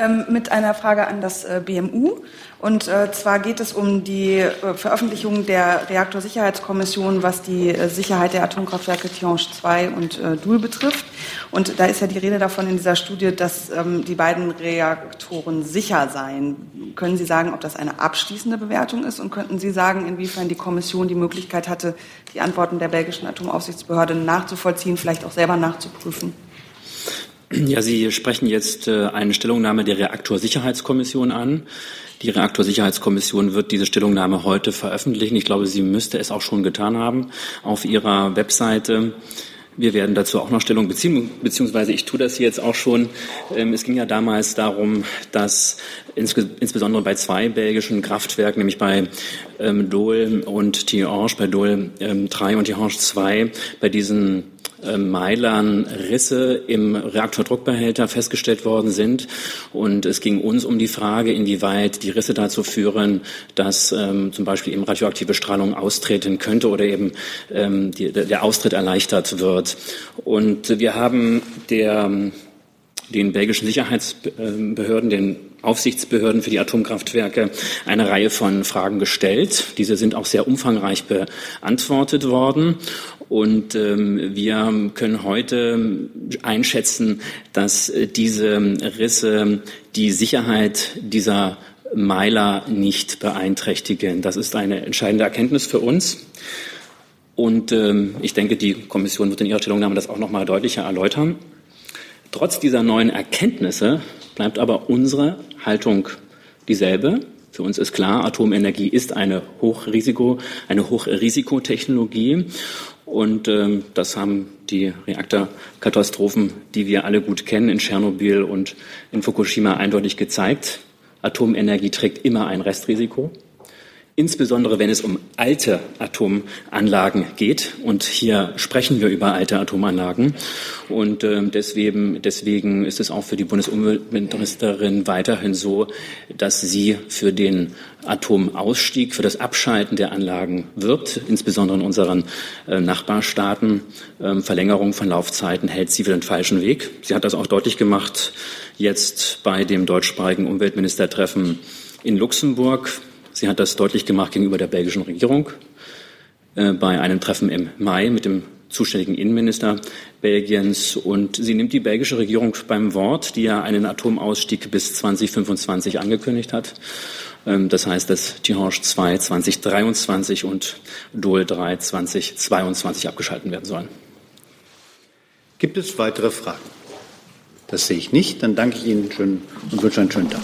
Ähm, mit einer Frage an das äh, BMU. Und äh, zwar geht es um die äh, Veröffentlichung der Reaktorsicherheitskommission, was die äh, Sicherheit der Atomkraftwerke Tihange 2 und äh, Doul betrifft. Und da ist ja die Rede davon in dieser Studie, dass ähm, die beiden Reaktoren sicher seien. Können Sie sagen, ob das eine abschließende Bewertung ist? Und könnten Sie sagen, inwiefern die Kommission die Möglichkeit hatte, die Antworten der belgischen Atomaufsichtsbehörde nachzuvollziehen, vielleicht auch selber nachzuprüfen? Ja, Sie sprechen jetzt äh, eine Stellungnahme der Reaktorsicherheitskommission an. Die Reaktorsicherheitskommission wird diese Stellungnahme heute veröffentlichen. Ich glaube, sie müsste es auch schon getan haben auf ihrer Webseite. Wir werden dazu auch noch Stellung beziehen, beziehungsweise ich tue das hier jetzt auch schon. Ähm, es ging ja damals darum, dass insbesondere bei zwei belgischen Kraftwerken, nämlich bei ähm, Dole und Tihange, bei Dole ähm, 3 und Tihange 2, bei diesen Meilern Risse im Reaktordruckbehälter festgestellt worden sind. Und es ging uns um die Frage, inwieweit die Risse dazu führen, dass ähm, zum Beispiel eben radioaktive Strahlung austreten könnte oder eben ähm, die, der Austritt erleichtert wird. Und wir haben der den belgischen Sicherheitsbehörden, den Aufsichtsbehörden für die Atomkraftwerke eine Reihe von Fragen gestellt. Diese sind auch sehr umfangreich beantwortet worden. Und ähm, wir können heute einschätzen, dass diese Risse die Sicherheit dieser Meiler nicht beeinträchtigen. Das ist eine entscheidende Erkenntnis für uns. Und ähm, ich denke, die Kommission wird in ihrer Stellungnahme das auch noch mal deutlicher erläutern. Trotz dieser neuen Erkenntnisse bleibt aber unsere Haltung dieselbe. Für uns ist klar, Atomenergie ist eine Hochrisiko, eine Hochrisikotechnologie. Und ähm, das haben die Reaktorkatastrophen, die wir alle gut kennen, in Tschernobyl und in Fukushima eindeutig gezeigt. Atomenergie trägt immer ein Restrisiko insbesondere wenn es um alte Atomanlagen geht. Und hier sprechen wir über alte Atomanlagen. Und äh, deswegen, deswegen ist es auch für die Bundesumweltministerin weiterhin so, dass sie für den Atomausstieg, für das Abschalten der Anlagen wirbt, insbesondere in unseren äh, Nachbarstaaten. Ähm, Verlängerung von Laufzeiten hält sie für den falschen Weg. Sie hat das auch deutlich gemacht jetzt bei dem deutschsprachigen Umweltministertreffen in Luxemburg. Sie hat das deutlich gemacht gegenüber der belgischen Regierung äh, bei einem Treffen im Mai mit dem zuständigen Innenminister Belgiens. Und sie nimmt die belgische Regierung beim Wort, die ja einen Atomausstieg bis 2025 angekündigt hat. Ähm, das heißt, dass Tihange 2 2023 und Dole 3 2022 abgeschalten werden sollen. Gibt es weitere Fragen? Das sehe ich nicht. Dann danke ich Ihnen schön und wünsche einen schönen Tag.